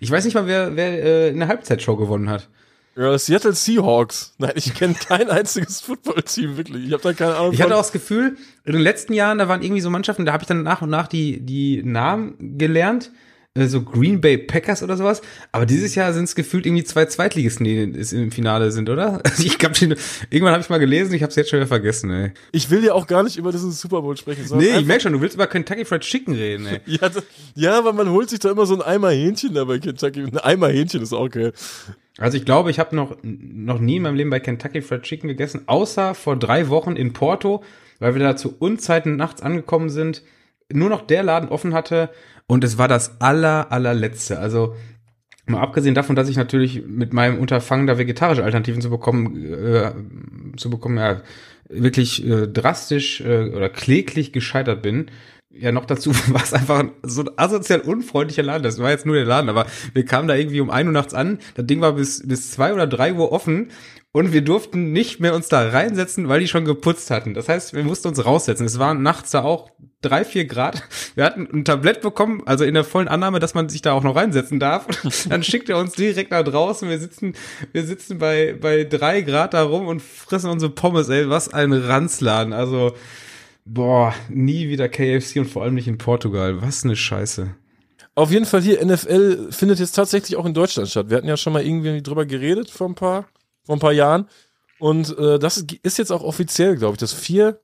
ich weiß nicht mal, wer, wer äh, eine Halbzeitshow gewonnen hat. Ja, Seattle Seahawks. Nein, ich kenne kein einziges Footballteam, wirklich. Ich habe da keine Ahnung Ich hatte auch das Gefühl, in den letzten Jahren, da waren irgendwie so Mannschaften, da habe ich dann nach und nach die, die Namen gelernt, so Green Bay Packers oder sowas. Aber dieses Jahr sind es gefühlt irgendwie zwei Zweitligisten, die es im Finale sind, oder? Also ich glaub, die- irgendwann habe ich mal gelesen, ich habe es jetzt schon wieder vergessen, ey. Ich will ja auch gar nicht über diesen Super Bowl sprechen. Nee, ich merk schon, du willst über Kentucky Fried Chicken reden, ey. Ja, das, ja, aber man holt sich da immer so ein Eimer Hähnchen da bei Kentucky. Ein Eimer Hähnchen ist auch geil. Also ich glaube, ich habe noch, noch nie in meinem Leben bei Kentucky Fried Chicken gegessen, außer vor drei Wochen in Porto, weil wir da zu Unzeiten nachts angekommen sind, nur noch der Laden offen hatte und es war das aller, allerletzte. Also mal abgesehen davon, dass ich natürlich mit meinem Unterfangen da vegetarische Alternativen zu bekommen, äh, zu bekommen, ja, wirklich äh, drastisch äh, oder kläglich gescheitert bin, ja noch dazu war es einfach so ein asozial unfreundlicher Laden. Das war jetzt nur der Laden, aber wir kamen da irgendwie um ein Uhr nachts an. Das Ding war bis, bis zwei oder drei Uhr offen und wir durften nicht mehr uns da reinsetzen, weil die schon geputzt hatten. Das heißt, wir mussten uns raussetzen. Es waren nachts da auch drei, vier Grad. Wir hatten ein Tablett bekommen, also in der vollen Annahme, dass man sich da auch noch reinsetzen darf. Dann schickt er uns direkt nach draußen. Wir sitzen, wir sitzen bei, bei drei Grad da rum und fressen unsere Pommes, ey. Was ein Ranzladen. Also, boah, nie wieder KFC und vor allem nicht in Portugal. Was eine Scheiße. Auf jeden Fall hier, NFL findet jetzt tatsächlich auch in Deutschland statt. Wir hatten ja schon mal irgendwie drüber geredet vor ein paar, vor ein paar Jahren. Und äh, das ist jetzt auch offiziell, glaube ich, dass vier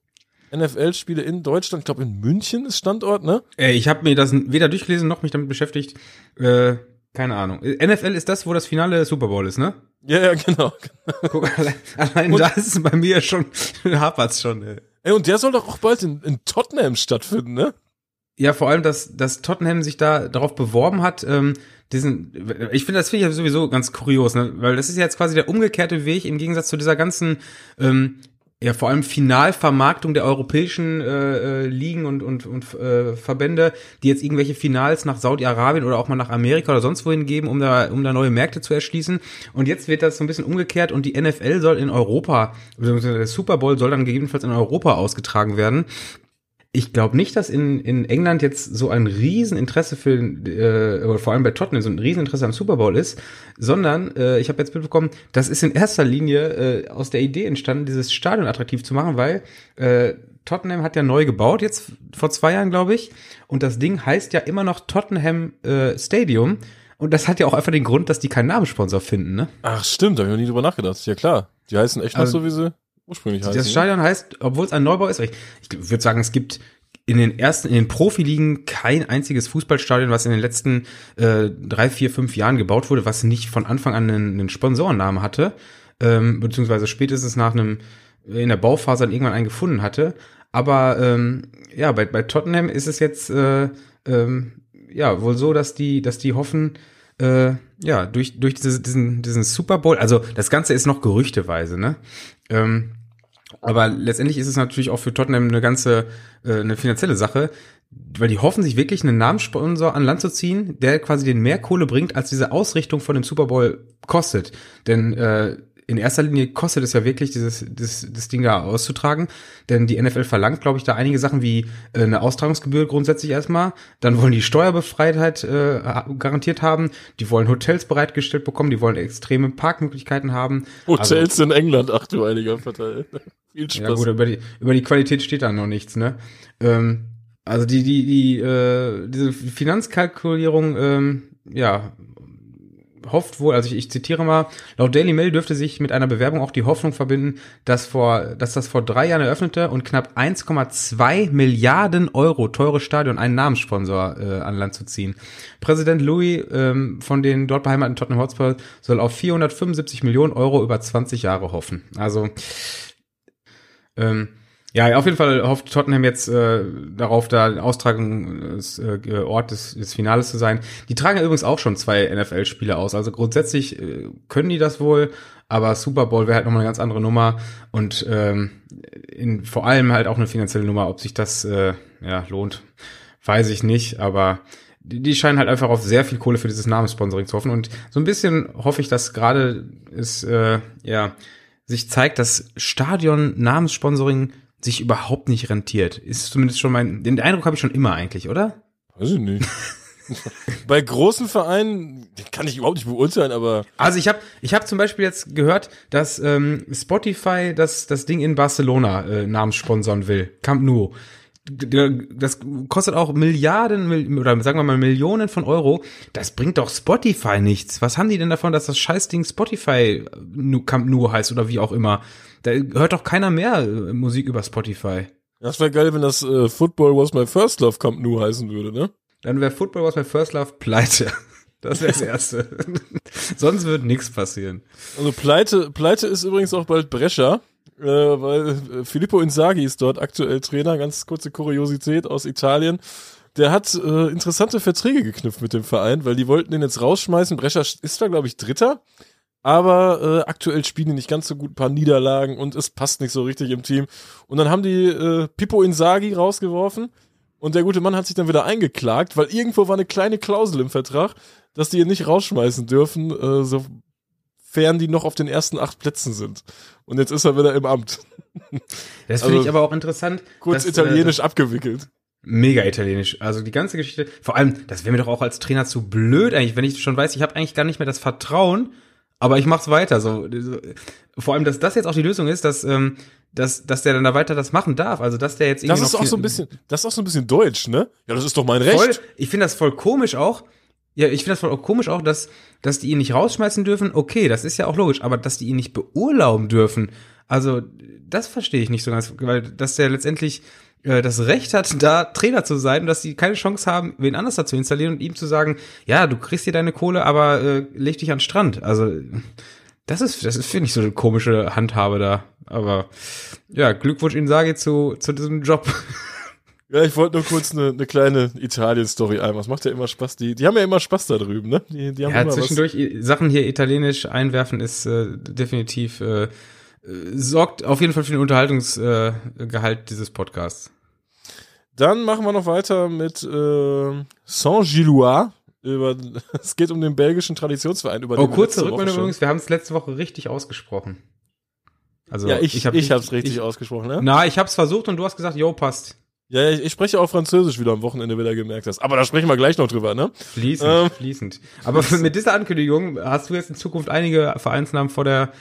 NFL-Spiele in Deutschland, ich glaube in München ist Standort, ne? Ey, ich habe mir das weder durchgelesen noch mich damit beschäftigt. Äh, keine Ahnung. NFL ist das, wo das Finale Super Bowl ist, ne? Ja, ja, genau. Guck, allein, allein da ist es bei mir schon, hapert's schon, ey. Ey, und der soll doch auch bald in, in Tottenham stattfinden, ne? Ja, vor allem, dass, dass Tottenham sich da darauf beworben hat, ähm, diesen, ich finde, das finde ich ja sowieso ganz kurios, ne? weil das ist ja jetzt quasi der umgekehrte Weg im Gegensatz zu dieser ganzen, ähm, ja, vor allem Finalvermarktung der europäischen äh, äh, Ligen und, und, und äh, Verbände, die jetzt irgendwelche Finals nach Saudi-Arabien oder auch mal nach Amerika oder sonst wohin geben, um da, um da neue Märkte zu erschließen. Und jetzt wird das so ein bisschen umgekehrt und die NFL soll in Europa, beziehungsweise der Super Bowl soll dann gegebenenfalls in Europa ausgetragen werden ich glaube nicht, dass in, in England jetzt so ein Rieseninteresse für, äh, oder vor allem bei Tottenham so ein Rieseninteresse am Super Bowl ist, sondern äh, ich habe jetzt mitbekommen, das ist in erster Linie äh, aus der Idee entstanden, dieses Stadion attraktiv zu machen, weil äh, Tottenham hat ja neu gebaut, jetzt vor zwei Jahren, glaube ich, und das Ding heißt ja immer noch Tottenham äh, Stadium. Und das hat ja auch einfach den Grund, dass die keinen Namenssponsor finden, ne? Ach, stimmt, da habe ich noch nie drüber nachgedacht. Ja, klar. Die heißen echt noch also, so, wie sie ursprünglich heißen. Das ne? Stadion heißt, obwohl es ein Neubau ist, ich, ich würde sagen, es gibt in den ersten, in den Profiligen kein einziges Fußballstadion, was in den letzten äh, drei, vier, fünf Jahren gebaut wurde, was nicht von Anfang an einen, einen Sponsorennamen hatte, ähm, beziehungsweise spätestens nach einem in der Bauphase dann irgendwann einen gefunden hatte. Aber ähm, ja, bei, bei Tottenham ist es jetzt äh, ähm, ja wohl so, dass die, dass die hoffen, äh, ja, durch, durch diese, diesen, diesen Super Bowl, also das Ganze ist noch gerüchteweise, ne? Ähm, aber letztendlich ist es natürlich auch für Tottenham eine ganze, äh, eine finanzielle Sache, weil die hoffen sich wirklich einen Namenssponsor an Land zu ziehen, der quasi den mehr Kohle bringt, als diese Ausrichtung von dem Super Bowl kostet. Denn äh, in erster Linie kostet es ja wirklich, dieses, das, das Ding da auszutragen. Denn die NFL verlangt, glaube ich, da einige Sachen wie äh, eine Austragungsgebühr grundsätzlich erstmal. Dann wollen die Steuerbefreitheit äh, garantiert haben. Die wollen Hotels bereitgestellt bekommen. Die wollen extreme Parkmöglichkeiten haben. Hotels also, in England, ach du heiliger Verteil. Viel Spaß. Ja gut, über die, über die Qualität steht da noch nichts, ne? Ähm, also die, die, die, äh, diese Finanzkalkulierung, ähm, ja, hofft wohl, also ich, ich zitiere mal, laut Daily Mail dürfte sich mit einer Bewerbung auch die Hoffnung verbinden, dass vor, dass das vor drei Jahren eröffnete und knapp 1,2 Milliarden Euro teure Stadion einen Namenssponsor äh, an Land zu ziehen. Präsident Louis ähm, von den dort beheimateten Tottenham Hotspur soll auf 475 Millionen Euro über 20 Jahre hoffen. Also ähm, ja, auf jeden Fall hofft Tottenham jetzt äh, darauf, da Austragung äh, des, des Finales zu sein. Die tragen übrigens auch schon zwei NFL-Spiele aus. Also grundsätzlich äh, können die das wohl, aber Super Bowl wäre halt nochmal eine ganz andere Nummer und ähm, in, vor allem halt auch eine finanzielle Nummer. Ob sich das äh, ja lohnt, weiß ich nicht, aber die, die scheinen halt einfach auf sehr viel Kohle für dieses Namenssponsoring zu hoffen. Und so ein bisschen hoffe ich, dass gerade es äh, ja sich zeigt, dass Stadion-Namenssponsoring sich überhaupt nicht rentiert. Ist zumindest schon mein, den Eindruck habe ich schon immer eigentlich, oder? Weiß ich nicht. Bei großen Vereinen kann ich überhaupt nicht beurteilen, aber. Also ich habe ich hab zum Beispiel jetzt gehört, dass ähm, Spotify das, das Ding in Barcelona äh, namenssponsern will. Camp Nou das kostet auch Milliarden oder sagen wir mal Millionen von Euro. Das bringt doch Spotify nichts. Was haben die denn davon, dass das Scheißding Spotify Camp nur heißt oder wie auch immer? Da hört doch keiner mehr äh, Musik über Spotify. Das wäre geil, wenn das äh, Football Was My First Love Camp nur heißen würde, ne? Dann wäre Football Was My First Love pleite. Das wäre das Erste. Sonst wird nichts passieren. Also Pleite, Pleite ist übrigens auch bald Brescia, äh, weil Filippo Inzaghi ist dort aktuell Trainer. Ganz kurze Kuriosität aus Italien. Der hat äh, interessante Verträge geknüpft mit dem Verein, weil die wollten den jetzt rausschmeißen. Brescia ist zwar, glaube ich, Dritter, aber äh, aktuell spielen die nicht ganz so gut, ein paar Niederlagen und es passt nicht so richtig im Team. Und dann haben die äh, Pippo Inzaghi rausgeworfen und der gute Mann hat sich dann wieder eingeklagt, weil irgendwo war eine kleine Klausel im Vertrag, dass die ihn nicht rausschmeißen dürfen, äh, sofern die noch auf den ersten acht Plätzen sind. Und jetzt ist er wieder im Amt. Das finde also, ich aber auch interessant. Kurz dass, italienisch äh, abgewickelt. Mega italienisch. Also die ganze Geschichte. Vor allem, das wäre mir doch auch als Trainer zu blöd eigentlich, wenn ich schon weiß, ich habe eigentlich gar nicht mehr das Vertrauen, aber ich mach's weiter. So, so, vor allem, dass das jetzt auch die Lösung ist, dass ähm, dass, dass der dann da weiter das machen darf. Also dass der jetzt irgendwie. Das ist auch so ein bisschen, das ist auch so ein bisschen deutsch, ne? Ja, das ist doch mein Recht. Voll, ich finde das voll komisch auch, ja, ich finde das voll komisch auch, dass, dass die ihn nicht rausschmeißen dürfen. Okay, das ist ja auch logisch, aber dass die ihn nicht beurlauben dürfen, also das verstehe ich nicht so ganz, weil dass der letztendlich äh, das Recht hat, da Trainer zu sein dass die keine Chance haben, wen anders da zu installieren und ihm zu sagen, ja, du kriegst hier deine Kohle, aber äh, leg dich an den Strand. Also das ist, das ist, finde ich, so eine komische Handhabe da. Aber ja, Glückwunsch Ihnen sage zu, zu diesem Job. Ja, ich wollte nur kurz eine, eine kleine Italien-Story einmal. Es macht ja immer Spaß. Die, die haben ja immer Spaß da drüben, ne? Die, die haben ja, zwischendurch was. Sachen hier italienisch einwerfen ist äh, definitiv äh, sorgt auf jeden Fall für den Unterhaltungsgehalt äh, dieses Podcasts. Dann machen wir noch weiter mit äh, Saint-Gillois. Über, es geht um den belgischen Traditionsverein. Über oh, kurze Rückmeldung übrigens. Wir haben es letzte Woche richtig ausgesprochen. Also ja, ich, ich, hab, ich hab's richtig ich, ausgesprochen, ne? Na, ich hab's versucht und du hast gesagt, jo, passt. Ja, ich, ich spreche auch Französisch wieder am Wochenende, wie du gemerkt hast. Aber da sprechen wir gleich noch drüber, ne? Fließend, ähm, fließend. Aber mit dieser Ankündigung hast du jetzt in Zukunft einige Vereinsnamen vor der,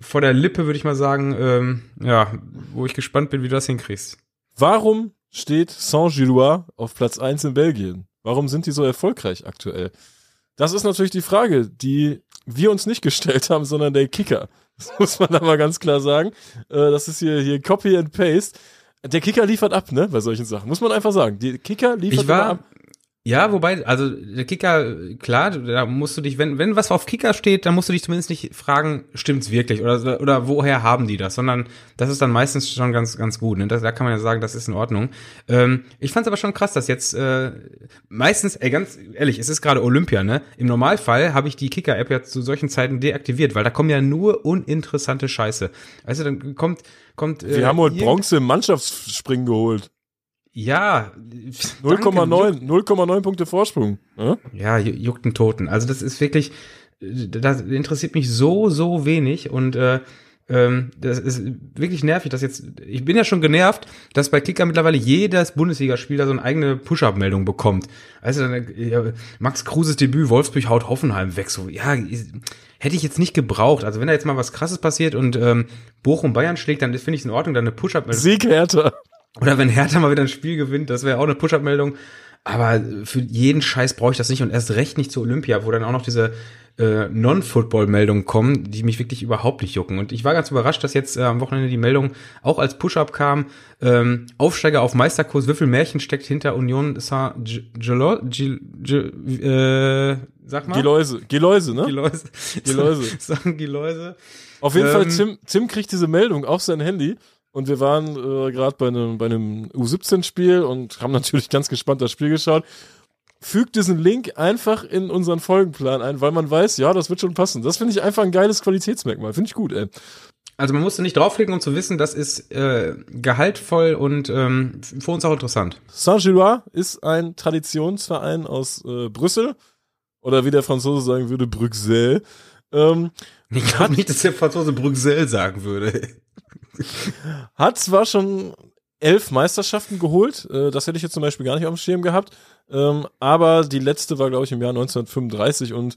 vor der Lippe, würde ich mal sagen, ähm, ja, wo ich gespannt bin, wie du das hinkriegst. Warum steht Saint-Gillois auf Platz eins in Belgien? Warum sind die so erfolgreich aktuell? Das ist natürlich die Frage, die wir uns nicht gestellt haben, sondern der Kicker. Das muss man da mal ganz klar sagen. Äh, das ist hier, hier Copy and Paste. Der Kicker liefert ab, ne, bei solchen Sachen. Muss man einfach sagen. Die Kicker liefert ich war, ab. Ja, wobei, also der Kicker, klar, da musst du dich, wenn, wenn was auf Kicker steht, dann musst du dich zumindest nicht fragen, stimmt's wirklich oder, oder woher haben die das, sondern das ist dann meistens schon ganz, ganz gut. Ne? Das, da kann man ja sagen, das ist in Ordnung. Ähm, ich fand's aber schon krass, dass jetzt äh, meistens, ey, ganz ehrlich, es ist gerade Olympia, ne? Im Normalfall habe ich die Kicker-App ja zu solchen Zeiten deaktiviert, weil da kommen ja nur uninteressante Scheiße. Also dann kommt, kommt. Äh, Wir haben heute Bronze im Mannschaftsspringen geholt. Ja, 0,9 0,9 Punkte Vorsprung. Ja? ja, juckt einen Toten. Also das ist wirklich, das interessiert mich so, so wenig und äh, ähm, das ist wirklich nervig, dass jetzt, ich bin ja schon genervt, dass bei Kicker mittlerweile jedes Bundesligaspiel da so eine eigene Push-Up-Meldung bekommt. Also dann, ja, Max Kruses Debüt, Wolfsburg haut Hoffenheim weg, so, ja, hätte ich jetzt nicht gebraucht. Also wenn da jetzt mal was krasses passiert und ähm, Bochum Bayern schlägt, dann finde ich es in Ordnung, dann eine Push-Up-Meldung. Sieg Hertha. Oder wenn Hertha mal wieder ein Spiel gewinnt, das wäre auch eine Push-Up-Meldung. Aber für jeden Scheiß brauche ich das nicht und erst recht nicht zur Olympia, wo dann auch noch diese äh, Non-Football-Meldungen kommen, die mich wirklich überhaupt nicht jucken. Und ich war ganz überrascht, dass jetzt äh, am Wochenende die Meldung auch als Push-Up kam. Ähm, Aufsteiger auf Meisterkurs, wie viel Märchen steckt hinter Union Saint-Gilloise? Äh, sag mal. Geläuse, Geläuse, ne? Geläuse. Geläuse. Geläuse. Auf jeden ähm, Fall, Tim, Tim kriegt diese Meldung auf sein Handy und wir waren äh, gerade bei einem, bei einem U17-Spiel und haben natürlich ganz gespannt das Spiel geschaut. Fügt diesen Link einfach in unseren Folgenplan ein, weil man weiß, ja, das wird schon passen. Das finde ich einfach ein geiles Qualitätsmerkmal. Finde ich gut, ey. Also man musste nicht draufklicken, um zu wissen, das ist äh, gehaltvoll und ähm, für uns auch interessant. Saint-Gillois ist ein Traditionsverein aus äh, Brüssel oder wie der Franzose sagen würde, Bruxelles. Ähm, ich glaube nicht, dass der Franzose Bruxelles sagen würde. Hat zwar schon elf Meisterschaften geholt, äh, das hätte ich jetzt zum Beispiel gar nicht auf dem Schirm gehabt, ähm, aber die letzte war, glaube ich, im Jahr 1935 und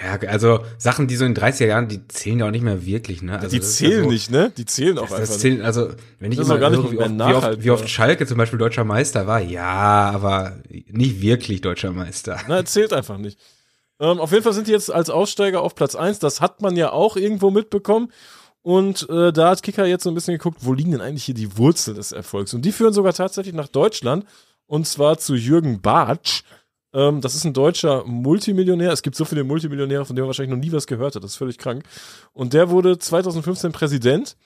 ja, also Sachen, die so in 30er Jahren, die zählen ja auch nicht mehr wirklich, ne? Also die zählen so, nicht, ne? Die zählen auch das, einfach. Das zählen, also wenn ich immer gar nicht höre, wie, oft, wie, oft, wie oft Schalke zum Beispiel deutscher Meister war, ja, aber nicht wirklich deutscher Meister. Na, zählt einfach nicht. Ähm, auf jeden Fall sind die jetzt als Aussteiger auf Platz eins. Das hat man ja auch irgendwo mitbekommen. Und äh, da hat Kicker jetzt so ein bisschen geguckt, wo liegen denn eigentlich hier die Wurzeln des Erfolgs? Und die führen sogar tatsächlich nach Deutschland. Und zwar zu Jürgen Bartsch. Ähm, das ist ein deutscher Multimillionär. Es gibt so viele Multimillionäre, von denen man wahrscheinlich noch nie was gehört hat. Das ist völlig krank. Und der wurde 2015 Präsident,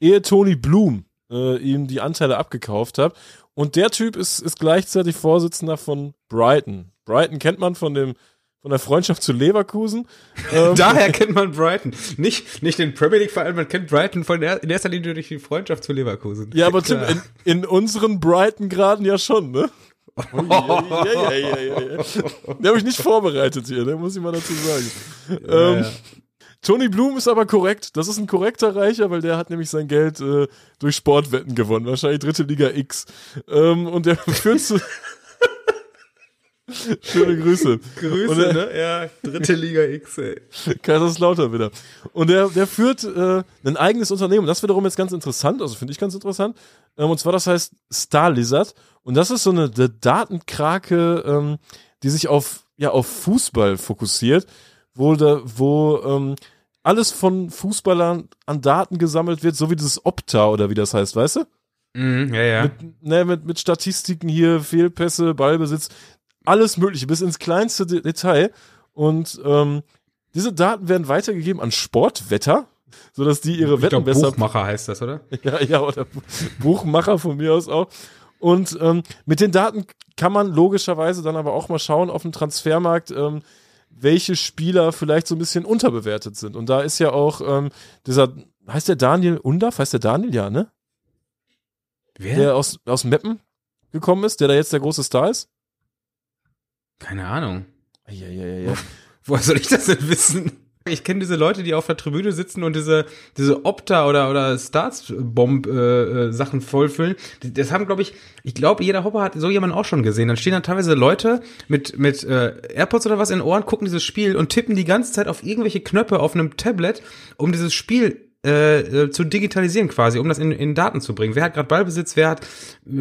ehe Tony Bloom äh, ihm die Anteile abgekauft hat. Und der Typ ist, ist gleichzeitig Vorsitzender von Brighton. Brighton kennt man von dem von der Freundschaft zu Leverkusen. Ähm, Daher kennt man Brighton. Nicht, nicht den Premier League Verein, man kennt Brighton von der, in erster Linie durch die Freundschaft zu Leverkusen. Ja, aber Tim, in, in unseren Brighton-Graden ja schon, ne? Oh, ja, ja, ja, ja, ja. Der habe ich nicht vorbereitet hier, ne? muss ich mal dazu sagen. Ja, ähm, ja. Tony Bloom ist aber korrekt. Das ist ein korrekter Reicher, weil der hat nämlich sein Geld äh, durch Sportwetten gewonnen. Wahrscheinlich dritte Liga X. Ähm, und der führt zu. Schöne Grüße. Grüße, der, ne? Ja, dritte Liga X, ey. Kaiserslautern wieder. Und der, der führt äh, ein eigenes Unternehmen. Das wiederum jetzt ganz interessant, also finde ich ganz interessant. Ähm, und zwar, das heißt Star Lizard. Und das ist so eine, eine Datenkrake, ähm, die sich auf, ja, auf Fußball fokussiert, wo, da, wo ähm, alles von Fußballern an Daten gesammelt wird, so wie dieses Opta oder wie das heißt, weißt du? Mm, ja, ja. Mit, ne, mit, mit Statistiken hier, Fehlpässe, Ballbesitz, alles Mögliche, bis ins kleinste De Detail. Und ähm, diese Daten werden weitergegeben an Sportwetter, sodass die ihre ich Wetten glaub, besser. Buchmacher heißt das, oder? Ja, ja, oder Buchmacher von mir aus auch. Und ähm, mit den Daten kann man logischerweise dann aber auch mal schauen auf dem Transfermarkt, ähm, welche Spieler vielleicht so ein bisschen unterbewertet sind. Und da ist ja auch ähm, dieser, heißt der Daniel Undaf? Heißt der Daniel, ja, ne? Wer? Der aus, aus Meppen gekommen ist, der da jetzt der große Star ist? Keine Ahnung. Ja, ja, ja, ja. Woher soll ich das denn wissen? Ich kenne diese Leute, die auf der Tribüne sitzen und diese diese Opta oder oder Starts Bomb äh, äh, Sachen vollfüllen. Das haben glaube ich, ich glaube jeder Hopper hat so jemanden auch schon gesehen. Dann stehen da teilweise Leute mit mit äh, AirPods oder was in den Ohren, gucken dieses Spiel und tippen die ganze Zeit auf irgendwelche Knöpfe auf einem Tablet, um dieses Spiel äh, äh zu digitalisieren quasi, um das in, in Daten zu bringen. Wer hat gerade Ballbesitz, wer hat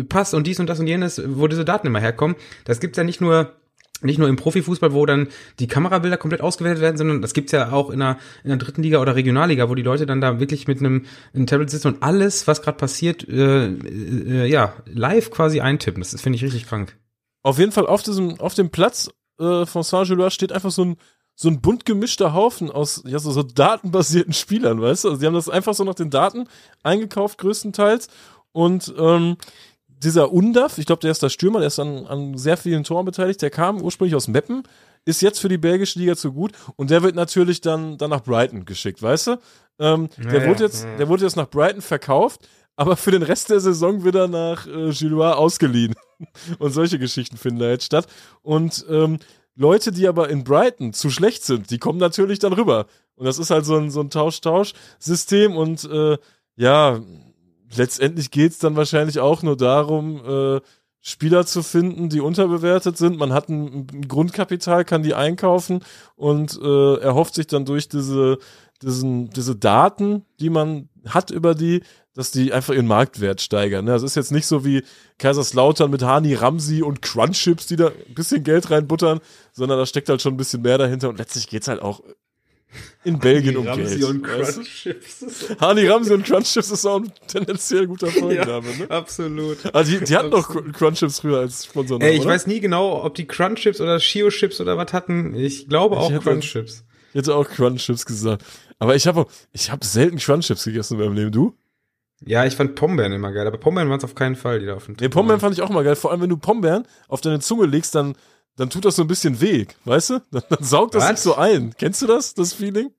Pass und dies und das und jenes, wo diese Daten immer herkommen. Das gibt's ja nicht nur nicht nur im Profifußball, wo dann die Kamerabilder komplett ausgewertet werden, sondern das gibt's ja auch in der, in der dritten Liga oder Regionalliga, wo die Leute dann da wirklich mit einem, einem Tablet sitzen und alles, was gerade passiert, äh, äh, ja, live quasi eintippen. Das finde ich richtig krank. Auf jeden Fall auf diesem, auf dem Platz äh, von Saint-Gilloise steht einfach so ein, so ein bunt gemischter Haufen aus ja, so, so datenbasierten Spielern, weißt du? Also die haben das einfach so nach den Daten eingekauft, größtenteils. Und ähm, dieser Undaf, ich glaube, der ist der Stürmer, der ist an, an sehr vielen Toren beteiligt, der kam ursprünglich aus Meppen, ist jetzt für die belgische Liga zu gut und der wird natürlich dann, dann nach Brighton geschickt, weißt du? Ähm, ja, der, wurde jetzt, der wurde jetzt nach Brighton verkauft, aber für den Rest der Saison wird er nach äh, Gillois ausgeliehen. und solche Geschichten finden da jetzt statt. Und ähm, Leute, die aber in Brighton zu schlecht sind, die kommen natürlich dann rüber. Und das ist halt so ein, so ein Tausch-Tausch-System und äh, ja, letztendlich geht's dann wahrscheinlich auch nur darum, äh, Spieler zu finden, die unterbewertet sind. Man hat ein, ein Grundkapital, kann die einkaufen und äh, erhofft sich dann durch diese, diesen, diese Daten, die man hat über die, dass die einfach ihren Marktwert steigern. Ne? Das ist jetzt nicht so wie Kaiserslautern mit Hani Ramsi und Crunchips, die da ein bisschen Geld reinbuttern, sondern da steckt halt schon ein bisschen mehr dahinter und letztlich geht's halt auch in Belgien um Ramsey Geld. Und Crunchchips. Hani Ramsey und Crunchchips ist auch ein tendenziell guter Folgenname, ja, ne? Absolut. Also die, die hatten doch Crunchchips früher als Sponsor. Ey, ich oder? weiß nie genau, ob die Crunchchips oder Shio-Chips oder was hatten. Ich glaube ich auch Crunchchips. Ich hätte auch Crunchchips gesagt. Aber ich habe ich hab selten Crunchchips gegessen in meinem Leben. Du? Ja, ich fand Pombeeren immer geil, aber Pombeeren waren es auf keinen Fall, die da auf dem Nee, Pombeeren fand ich auch immer geil. Vor allem, wenn du Pombeeren auf deine Zunge legst, dann, dann tut das so ein bisschen weh, weißt du? Dann, dann saugt das nicht so ein. Kennst du das, das Feeling?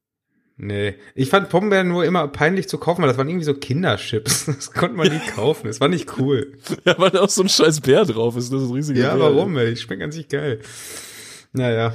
Nee, ich fand Pombeeren nur immer peinlich zu kaufen, weil das waren irgendwie so Kinderchips. Das konnte man nie kaufen. Das war nicht cool. Ja, weil da auch so ein scheiß Bär drauf ist. Das ist ein riesiger Ja, Bär, warum, ey? Die schmecken an sich geil. Naja.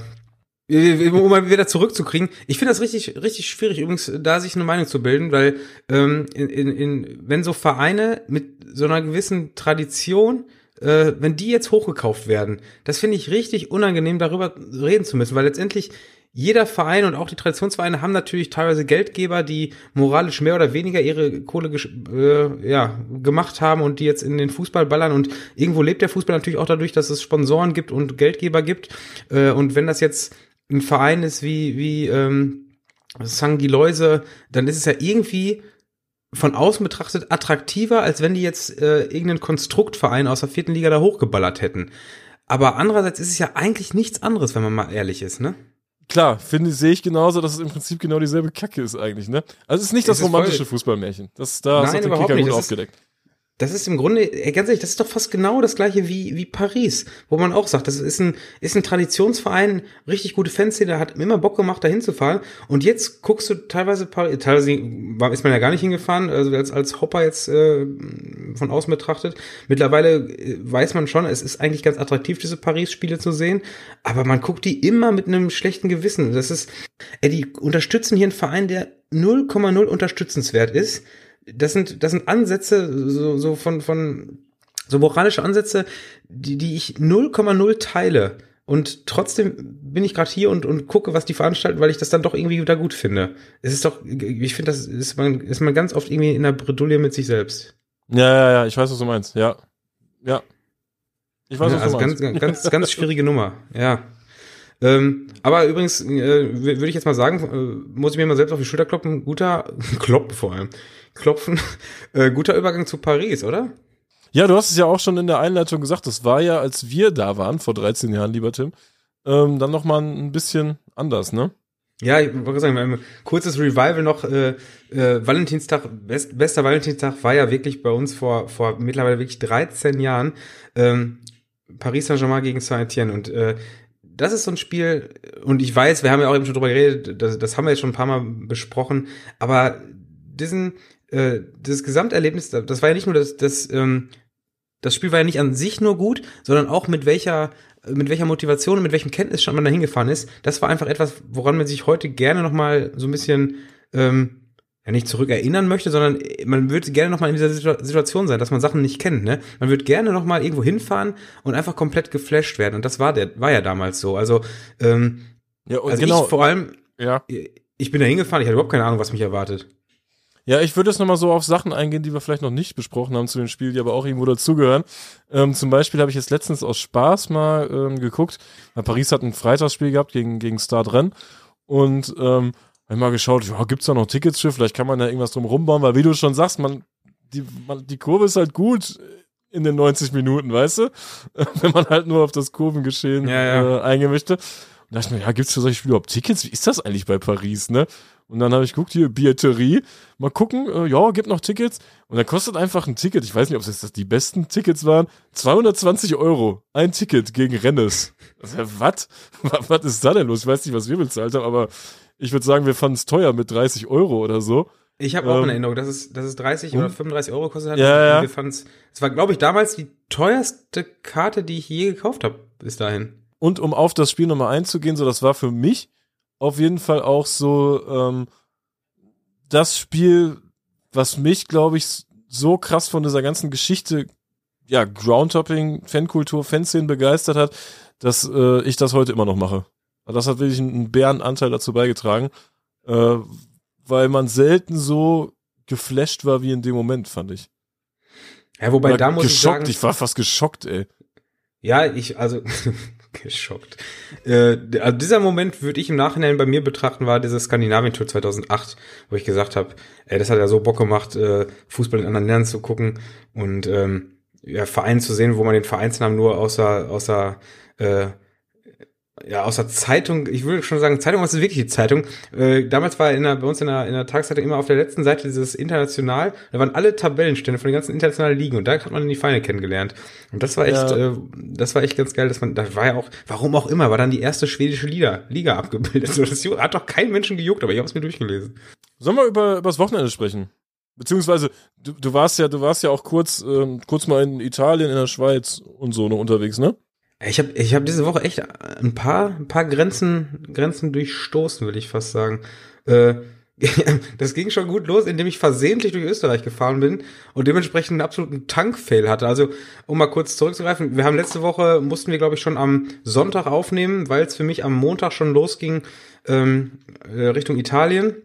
Um mal wieder zurückzukriegen. Ich finde das richtig, richtig schwierig, übrigens, da sich eine Meinung zu bilden, weil ähm, in, in, in, wenn so Vereine mit so einer gewissen Tradition äh, wenn die jetzt hochgekauft werden, das finde ich richtig unangenehm, darüber reden zu müssen, weil letztendlich jeder Verein und auch die Traditionsvereine haben natürlich teilweise Geldgeber, die moralisch mehr oder weniger ihre Kohle äh, ja, gemacht haben und die jetzt in den Fußball ballern. Und irgendwo lebt der Fußball natürlich auch dadurch, dass es Sponsoren gibt und Geldgeber gibt. Äh, und wenn das jetzt ein Verein ist wie, wie ähm, Sangi Läuse, dann ist es ja irgendwie von außen betrachtet attraktiver, als wenn die jetzt äh, irgendeinen Konstruktverein aus der vierten Liga da hochgeballert hätten. Aber andererseits ist es ja eigentlich nichts anderes, wenn man mal ehrlich ist, ne? Klar, finde sehe ich genauso, dass es im Prinzip genau dieselbe Kacke ist eigentlich, ne? Also es ist nicht das Es romantische Fußballmärchen. Das da Nein, ist doch der Kicker nicht. gut Das ist- aufgedeckt. Das ist im Grunde, ganz ehrlich, das ist doch fast genau das gleiche wie, wie Paris, wo man auch sagt, das ist ein, ist ein Traditionsverein, richtig gute Fanszene, hat immer Bock gemacht, da hinzufahren. Und jetzt guckst du teilweise, Paris, teilweise ist man ja gar nicht hingefahren, also als, als Hopper jetzt äh, von außen betrachtet. Mittlerweile äh, weiß man schon, es ist eigentlich ganz attraktiv, diese Paris-Spiele zu sehen, aber man guckt die immer mit einem schlechten Gewissen. Das ist, ey, die unterstützen hier einen Verein, der 0,0 unterstützenswert ist das sind, das sind Ansätze, so, so von, von, so moralische Ansätze, die, die ich 0,0 teile. Und trotzdem bin ich gerade hier und, und gucke, was die veranstalten, weil ich das dann doch irgendwie da gut finde. Es ist doch, ich finde, das ist man, ist man ganz oft irgendwie in der Bredouille mit sich selbst. Ja, ja, ja, ich weiß, was du meinst. Ja. Ja. Ich weiß, Ja, was also du meinst. ganz, ganz, ganz schwierige Nummer, ja. Ähm, aber übrigens äh, würde ich jetzt mal sagen, äh, muss ich mir mal selbst auf die Schulter kloppen, guter, kloppen vor allem, klopfen, äh, guter Übergang zu Paris, oder? Ja, du hast es ja auch schon in der Einleitung gesagt, das war ja, als wir da waren, vor 13 Jahren, lieber Tim, ähm, dann nochmal ein bisschen anders, ne? Ja, ich wollte sagen, ein kurzes Revival noch, äh, äh, Valentinstag, best, bester Valentinstag war ja wirklich bei uns vor, vor mittlerweile wirklich 13 Jahren, ähm, Paris Saint-Germain gegen Saint-Etienne und äh, das ist so ein Spiel, und ich weiß, wir haben ja auch eben schon drüber geredet, das, das haben wir jetzt schon ein paar Mal besprochen, aber diesen, äh, das Gesamterlebnis, das war ja nicht nur das, das, ähm, das Spiel war ja nicht an sich nur gut, sondern auch mit welcher, mit welcher Motivation und mit welchem Kenntnisstand man da hingefahren ist. Das war einfach etwas, woran man sich heute gerne nochmal so ein bisschen, ähm, ja nicht zurückerinnern möchte, sondern man würde gerne nochmal in dieser Situ- Situation sein, dass man Sachen nicht kennt, ne? Man würde gerne nochmal irgendwo hinfahren und einfach komplett geflasht werden. Und das war der, war ja damals so. Also, ähm, Ja, und also genau. ich vor allem, ja. ich bin da hingefahren, ich hatte überhaupt keine Ahnung, was mich erwartet. Ja, ich würde jetzt nochmal so auf Sachen eingehen, die wir vielleicht noch nicht besprochen haben zu dem Spiel, die aber auch irgendwo dazugehören. Ähm, zum Beispiel habe ich jetzt letztens aus Spaß mal ähm, geguckt, weil Paris hat ein Freitagsspiel gehabt gegen, gegen Stade und ähm, habe mal geschaut, ja, gibt's da noch Tickets für? Vielleicht kann man da irgendwas drum rumbauen, weil wie du schon sagst, man, die, man, die Kurve ist halt gut in den 90 Minuten, weißt du? Wenn man halt nur auf das Kurvengeschehen Ja, ja. Äh, eingehen möchte. Und da dachte ich mir, ja, gibt's für solche Spiele überhaupt Tickets? Wie ist das eigentlich bei Paris, ne? Und dann habe ich geguckt, hier, Billetterie. Mal gucken, äh, ja, gibt noch Tickets. Und dann kostet einfach ein Ticket, ich weiß nicht, ob es jetzt die besten Tickets waren, 220 Euro. Ein Ticket gegen Rennes. Was? Was ist da denn los? Ich weiß nicht, was wir bezahlt haben, aber ich würde sagen, wir fanden es teuer mit 30 Euro oder so. Ich habe auch Ähm, in Erinnerung, dass es, dass es 30 und- oder 35 Euro kostet hat. Ja, ja. Wir fanden's, es war, glaube ich, damals die teuerste Karte, die ich je gekauft habe, bis dahin. Und um auf das Spiel nochmal einzugehen, so das war für mich auf jeden Fall auch so ähm, das Spiel, was mich, glaube ich, so krass von dieser ganzen Geschichte, ja, Groundtopping, Fankultur, Fanszenen begeistert hat, dass äh, ich das heute immer noch mache. Also Das hat wirklich einen, Bärenanteil dazu beigetragen, äh, weil man selten so geflasht war wie in dem Moment, fand ich. Ja, wobei Oder da muss ich geschockt, sagen, ich war fast geschockt, ey. ja, ich, also, geschockt. Äh, also dieser Moment würde ich im Nachhinein bei mir betrachten, war diese Skandinavien-Tour 2008, wo ich gesagt habe, ey, das hat ja so Bock gemacht, äh, Fußball in anderen Ländern zu gucken und ähm, ja, Verein zu sehen, wo man den Vereinsnamen nur außer, außer äh, ja, außer Zeitung, ich würde schon sagen, Zeitung, was ist wirklich die Zeitung? Äh, damals war in der, bei uns in der, in der Tageszeitung immer auf der letzten Seite dieses International, da waren alle Tabellenstände von den ganzen internationalen Ligen und da hat man die Feinde kennengelernt. Und das war echt, Ja. äh, das war echt ganz geil, dass man, da war ja auch, warum auch immer, war dann die erste schwedische Liga, Liga abgebildet. So, das hat doch keinen Menschen gejuckt, aber ich habe es mir durchgelesen. Sollen wir über, über das Wochenende sprechen? Beziehungsweise, du, du warst ja, du warst ja auch kurz, ähm, kurz mal in Italien, in der Schweiz und so noch unterwegs, ne? Ich habe ich hab diese Woche echt ein paar, ein paar Grenzen, Grenzen durchstoßen, will ich fast sagen. Äh, das ging schon gut los, indem ich versehentlich durch Österreich gefahren bin und dementsprechend einen absoluten Tankfail hatte. Also, um mal kurz zurückzugreifen, wir haben letzte Woche, mussten wir, glaube ich, schon am Sonntag aufnehmen, weil es für mich am Montag schon losging ähm, äh, Richtung Italien.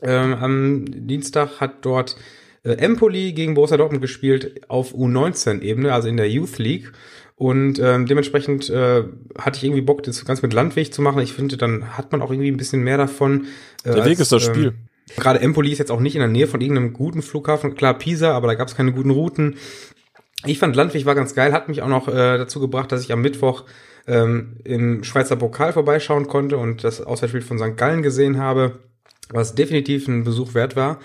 Ähm, am Dienstag hat dort äh, Empoli gegen Borussia Dortmund gespielt auf U19-Ebene, also in der Youth League. Und ähm, dementsprechend äh, hatte ich irgendwie Bock, das Ganze mit Landweg zu machen. Ich finde, dann hat man auch irgendwie ein bisschen mehr davon. Äh, Der Weg ist das Spiel. Ähm, Gerade Empoli ist jetzt auch nicht in der Nähe von irgendeinem guten Flughafen. Klar, Pisa, aber da gab es keine guten Routen. Ich fand Landwig war ganz geil, hat mich auch noch äh, dazu gebracht, dass ich am Mittwoch ähm, im Schweizer Pokal vorbeischauen konnte und das Auswärtsspiel von St. Gallen gesehen habe, was definitiv ein Besuch wert war.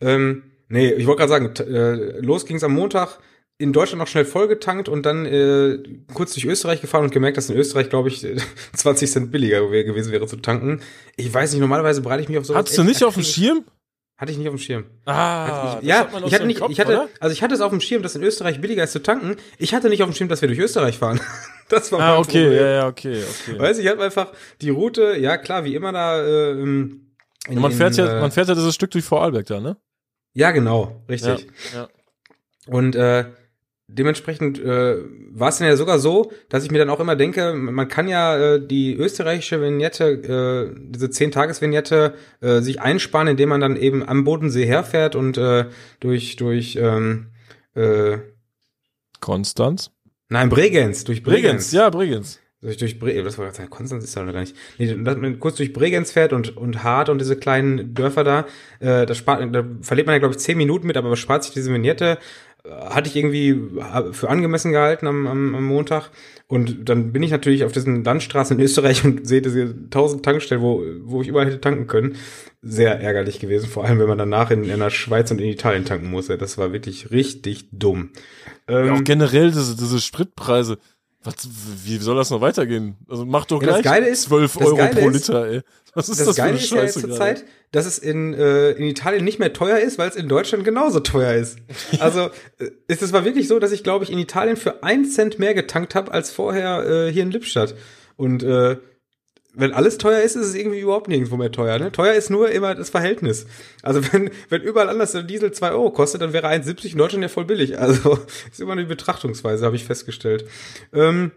Ähm, nee, ich wollte gerade sagen, äh, los ging es am Montag in Deutschland noch schnell vollgetankt und dann äh, kurz durch Österreich gefahren und gemerkt, dass in Österreich, glaube ich, 20 Cent billiger gewesen wäre zu tanken. Ich weiß nicht, normalerweise bereite ich mich auf sowas. Hattest du nicht auf dem Schirm? Hatte ich nicht auf dem Schirm. Ah, ich, ja, ich hatte nicht, ich hatte, also ich hatte es auf dem Schirm, dass in Österreich billiger ist zu tanken. Ich hatte nicht auf dem Schirm, dass wir durch Österreich fahren. Das war Ah, mein okay, Problem. ja, ja, okay, okay. Weiß ich, ich habe einfach die Route, ja klar, wie immer da. Äh, in, man fährt in, ja, äh, man fährt ja dieses Stück durch Vorarlberg da, ne? ja, genau, richtig. Ja, ja. Und äh, dementsprechend äh, war es dann ja sogar so, dass ich mir dann auch immer denke, man kann ja äh, die österreichische Vignette, äh, diese 10-Tages-Vignette, äh, sich einsparen, indem man dann eben am Bodensee herfährt und äh, durch, durch, ähm, äh, Konstanz? nein, Bregenz, durch Bregenz. Bregenz, ja, Bregenz. Durch, durch Bre das war gerade Konstanz ist da noch gar nicht. Nee, dass man kurz durch Bregenz fährt und, und Hart und diese kleinen Dörfer da, äh, das spart, da verliert man ja, glaube ich, zehn Minuten mit, aber spart sich diese Vignette, hatte ich irgendwie äh, für angemessen gehalten am, am, am Montag. Und dann bin ich natürlich auf diesen Landstraßen in Österreich und sehe diese tausend Tankstellen, wo, wo ich überall hätte tanken können. Sehr ärgerlich gewesen, vor allem wenn man danach in, in der Schweiz und in Italien tanken musste. Das war wirklich richtig dumm. Ähm, Ja, auch generell diese, diese Spritpreise. Was, wie soll das noch weitergehen? Also mach doch Ja, das gleich Geile ist- 12 das Euro Geile pro ist- Liter, ey. Was ist das, das, Geile für ist eine ja Scheiße jetzt? Zeit, dass es in, äh, in Italien nicht mehr teuer ist, weil es in Deutschland genauso teuer ist. Also äh, ist es war wirklich so, dass ich, glaube ich, in Italien für einen Cent mehr getankt habe als vorher äh, hier in Lippstadt. Und äh, wenn alles teuer ist, ist es irgendwie überhaupt nirgendwo mehr teuer. Ne? Teuer ist nur immer das Verhältnis. Also wenn, wenn überall anders der Diesel 2 Euro kostet, dann wäre 1,70 in Deutschland ja voll billig. Also ist immer eine Betrachtungsweise, habe ich festgestellt. Ähm,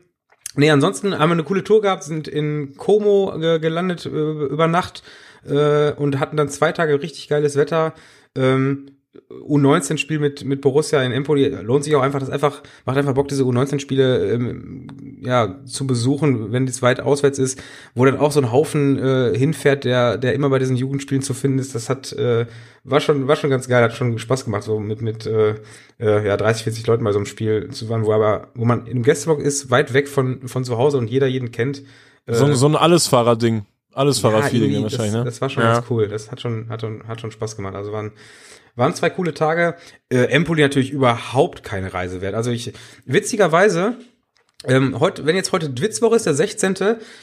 Nee, ansonsten haben wir eine coole Tour gehabt, sind in Como äh, gelandet über Nacht äh, und hatten dann zwei Tage richtig geiles Wetter. Ähm, U19-Spiel mit, mit Borussia in Empoli lohnt sich auch einfach, das einfach, macht einfach Bock, diese U19-Spiele ähm, ja, zu besuchen, wenn es weit auswärts ist, wo dann auch so ein Haufen äh, hinfährt, der, der immer bei diesen Jugendspielen zu finden ist. Das hat, äh, war schon, war schon ganz geil, hat schon Spaß gemacht, so mit, mit äh, äh, ja, 30, 40 Leuten bei so einem Spiel zu waren, wo aber, wo man im Gästeblock ist, weit weg von, von zu Hause und jeder jeden kennt. Äh, So, ein- so ein Allesfahrer-Ding. Allesfahrer-Feeling irgendwie, wahrscheinlich, das, ne? das war schon Ja. ganz cool. Das hat schon, hat schon, hat schon Spaß gemacht. Also waren, waren zwei coole Tage. Äh, Empoli natürlich überhaupt keine Reise wert. Also ich, witzigerweise, ähm, heute, wenn jetzt heute Witzwoche ist, der 16.,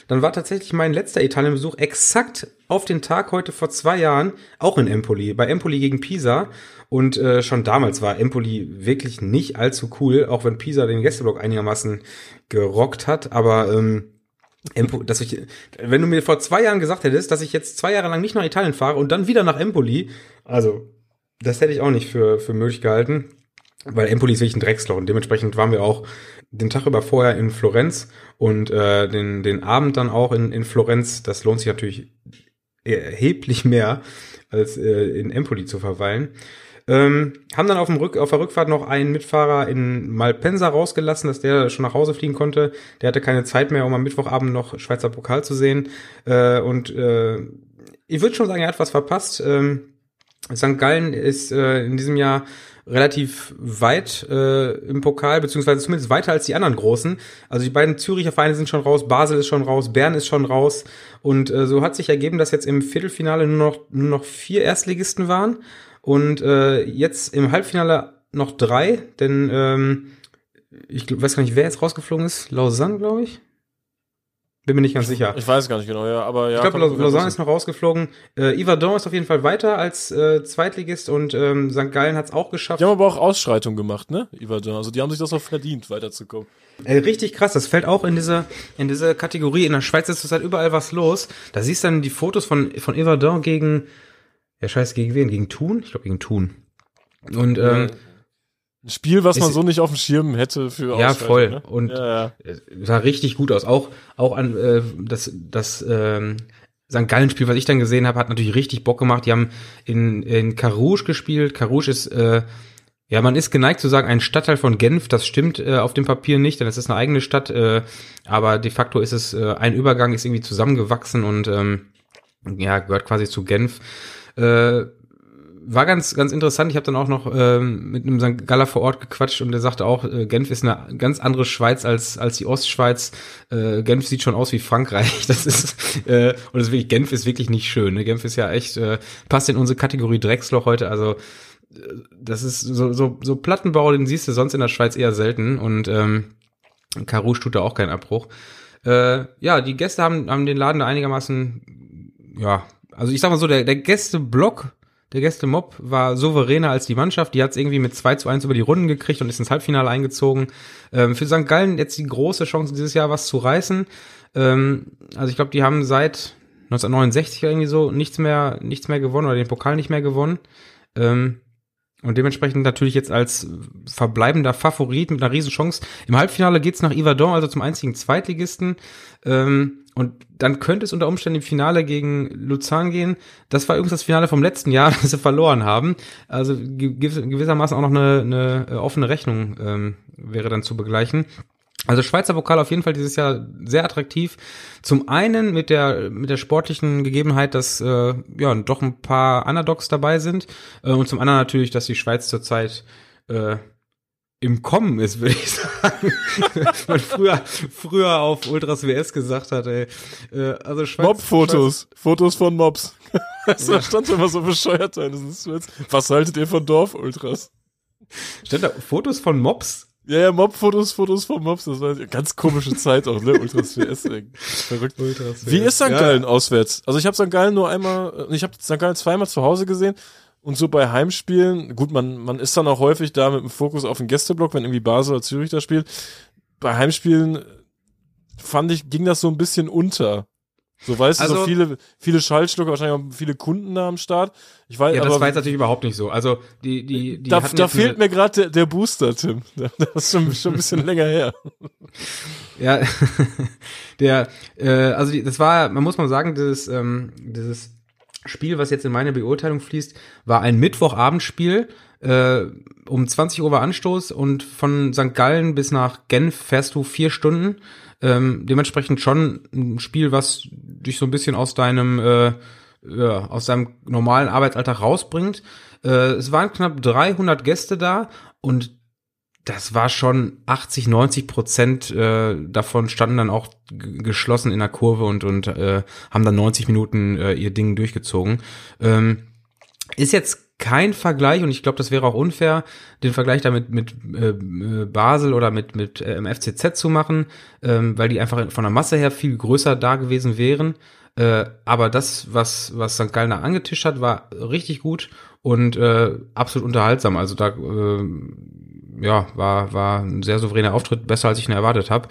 dann war tatsächlich mein letzter Italienbesuch exakt auf den Tag heute vor zwei Jahren, auch in Empoli, bei Empoli gegen Pisa. Und äh, schon damals war Empoli wirklich nicht allzu cool, auch wenn Pisa den Gästeblock einigermaßen gerockt hat. Aber ähm, Empo, dass ich, wenn du mir vor zwei Jahren gesagt hättest, dass ich jetzt zwei Jahre lang nicht nach Italien fahre und dann wieder nach Empoli, also das hätte ich auch nicht für, für möglich gehalten, weil Empoli ist wirklich ein Drecksloch und dementsprechend waren wir auch den Tag über vorher in Florenz und äh, den, den Abend dann auch in, in Florenz. Das lohnt sich natürlich erheblich mehr, als äh, in Empoli zu verweilen. Ähm, haben dann auf, dem Rück, auf der Rückfahrt noch einen Mitfahrer in Malpensa rausgelassen, dass der schon nach Hause fliegen konnte. Der hatte keine Zeit mehr, um am Mittwochabend noch Schweizer Pokal zu sehen. Äh, und äh, ich würde schon sagen, er hat was verpasst. Ähm, St. Gallen ist äh, in diesem Jahr relativ weit äh, im Pokal, beziehungsweise zumindest weiter als die anderen Großen. Also die beiden Züricher Vereine sind schon raus, Basel ist schon raus, Bern ist schon raus. Und äh, so hat sich ergeben, dass jetzt im Viertelfinale nur noch, nur noch vier Erstligisten waren. Und äh, jetzt im Halbfinale noch drei, denn ähm, ich weiß gar nicht, wer jetzt rausgeflogen ist. Lausanne, glaube ich. Bin mir nicht ganz sicher. Ich weiß gar nicht genau, ja, aber ja. Ich glaube, Lausanne ist noch rausgeflogen. Äh, Yverdon ist auf jeden Fall weiter als äh, Zweitligist und ähm, St. Gallen hat es auch geschafft. Die haben aber auch Ausschreitung gemacht, ne? Yverdon. Also die haben sich das auch verdient, weiterzukommen. Äh, richtig krass, das fällt auch in diese, in diese Kategorie. In der Schweiz ist zurzeit überall was los. Da siehst du dann die Fotos von, von Yverdon gegen, ja scheiße, gegen wen? Gegen Thun? Ich glaube gegen Thun. Und ähm, Ein Spiel, was man so nicht auf dem Schirm hätte für Ja, voll. Ne? Und- ja, ja. sah richtig gut aus. Auch, auch an äh, das, das ähm, St. Gallen-Spiel, was ich dann gesehen habe, hat natürlich richtig Bock gemacht. Die haben in, in Carouge gespielt. Carouge ist, äh, ja, man ist geneigt zu sagen, ein Stadtteil von Genf. Das stimmt äh, auf dem Papier nicht, denn es ist eine eigene Stadt. Äh, aber de facto ist es äh, ein Übergang, ist irgendwie zusammengewachsen und ähm, ja, gehört quasi zu Genf. Äh, war ganz, ganz interessant. Ich habe dann auch noch ähm, mit einem St. Galler vor Ort gequatscht und der sagte auch, äh, Genf ist eine ganz andere Schweiz als, als die Ostschweiz. Äh, Genf sieht schon aus wie Frankreich. Das ist, äh, und das ist wirklich, Genf ist wirklich nicht schön. Ne? Genf ist ja echt, äh, passt in unsere Kategorie Drecksloch heute. Also äh, das ist so, so, so Plattenbau, den siehst du sonst in der Schweiz eher selten. Und ähm, Carouge tut da auch keinen Abbruch. Äh, ja, die Gäste haben, haben den Laden da einigermaßen, ja, also ich sag mal so, der, der Gästeblock der Gäste-Mob war souveräner als die Mannschaft. Die hat es irgendwie mit 2 zu 1 über die Runden gekriegt und ist ins Halbfinale eingezogen. Ähm, für St. Gallen jetzt die große Chance, dieses Jahr was zu reißen. Ähm, also ich glaube, die haben seit 1969 irgendwie so nichts mehr, nichts mehr gewonnen oder den Pokal nicht mehr gewonnen. Ähm, und dementsprechend natürlich jetzt als verbleibender Favorit mit einer riesen Chance. Im Halbfinale geht's nach Yverdon, also zum einzigen Zweitligisten. Ähm, und dann könnte es unter Umständen im Finale gegen Luzern gehen. Das war übrigens das Finale vom letzten Jahr, das sie verloren haben. Also gewissermaßen auch noch eine, eine äh, offene Rechnung ähm, wäre dann zu begleichen. Also Schweizer Pokal auf jeden Fall dieses Jahr sehr attraktiv. Zum einen mit der mit der sportlichen Gegebenheit, dass äh, ja doch ein paar Underdogs dabei sind äh, und zum anderen natürlich, dass die Schweiz zurzeit äh, im Kommen ist, würde ich sagen. Man früher, früher auf Ultras WS gesagt hat, ey. Äh, also Schweiz, Mob-Fotos. Fotos von Mobs. das ja. stand immer so bescheuert da. Was haltet ihr von Dorf-Ultras? Stand da Fotos von Mobs? Ja, ja, Mob-Fotos, Fotos von Mobs, das war eine ganz komische Zeit auch, ne? Ultras WS, ey. Verrückt. Ultras WS. Wie ist St. Gallen ja. auswärts? Also ich habe St. Gallen nur einmal, ich habe St. Gallen zweimal zu Hause gesehen und so bei Heimspielen, gut, man, man ist dann auch häufig da mit dem Fokus auf den Gästeblock, wenn irgendwie Basel oder Zürich da spielt. Bei Heimspielen fand ich, ging das so ein bisschen unter. So weißt also, du, so also viele, viele Schaltschlucker, wahrscheinlich auch viele Kunden da am Start. Ich weiß, ja, das aber, war jetzt natürlich überhaupt nicht so. Also die, die, die da, da fehlt mir gerade der, der Booster, Tim. Das ist schon, schon ein bisschen länger her. Ja, der, äh, also die, das war, man muss mal sagen, dieses, ähm, dieses Spiel, was jetzt in meine Beurteilung fließt, war ein Mittwochabendspiel. Äh, um 20 Uhr war Anstoß und von St. Gallen bis nach Genf fährst du vier Stunden. Ähm, dementsprechend schon ein Spiel, was dich so ein bisschen aus deinem äh, ja, aus deinem normalen Arbeitsalltag rausbringt. Äh, es waren knapp 300 Gäste da und das war schon 80, 90 Prozent äh, davon standen dann auch geschlossen in der Kurve und und äh, haben dann 90 Minuten äh, ihr Ding durchgezogen. Ähm, ist jetzt kein Vergleich und ich glaube, das wäre auch unfair, den Vergleich damit mit äh, Basel oder mit mit äh, FCZ zu machen, ähm, weil die einfach von der Masse her viel größer da gewesen wären. Äh, aber das, was was St. Gallen angetischt hat, war richtig gut und äh, absolut unterhaltsam. Also da äh, ja, war, war ein sehr souveräner Auftritt, besser als ich ihn erwartet habe.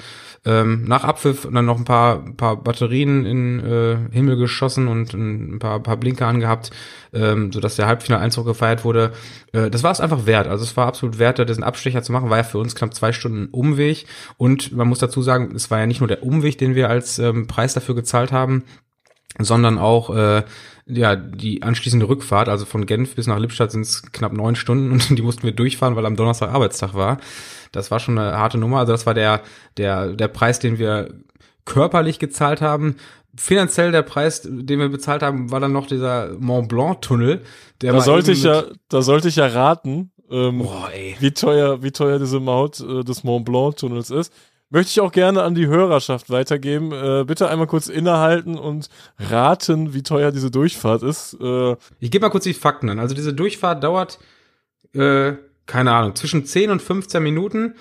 Ähm, nach Abpfiff dann noch ein paar, paar Batterien in äh, Himmel geschossen und ein paar, paar Blinker angehabt, ähm, sodass der Halbfinaleinzug gefeiert wurde. Äh, das war es einfach wert. Also es war absolut wert, da diesen Abstecher zu machen. War ja für uns knapp zwei Stunden Umweg. Und man muss dazu sagen, es war ja nicht nur der Umweg, den wir als ähm, Preis dafür gezahlt haben, sondern auch äh, ja die anschließende Rückfahrt, also von Genf bis nach Lippstadt sind es knapp neun Stunden und die mussten wir durchfahren, weil am Donnerstag Arbeitstag war. Das war schon eine harte Nummer. Also das war der der der Preis, den wir körperlich gezahlt haben. Finanziell der Preis, den wir bezahlt haben, war dann noch dieser Mont Blanc Tunnel. Der da sollte ich ja, da sollte ich ja raten, ähm, Boah, wie teuer, wie teuer diese Maut äh, des Mont Blanc Tunnels ist möchte ich auch gerne an die Hörerschaft weitergeben. Äh, bitte einmal kurz innehalten und raten, wie teuer diese Durchfahrt ist. Äh, ich gebe mal kurz die Fakten an. Also diese Durchfahrt dauert, äh, keine Ahnung, zwischen 10 und 15 Minuten.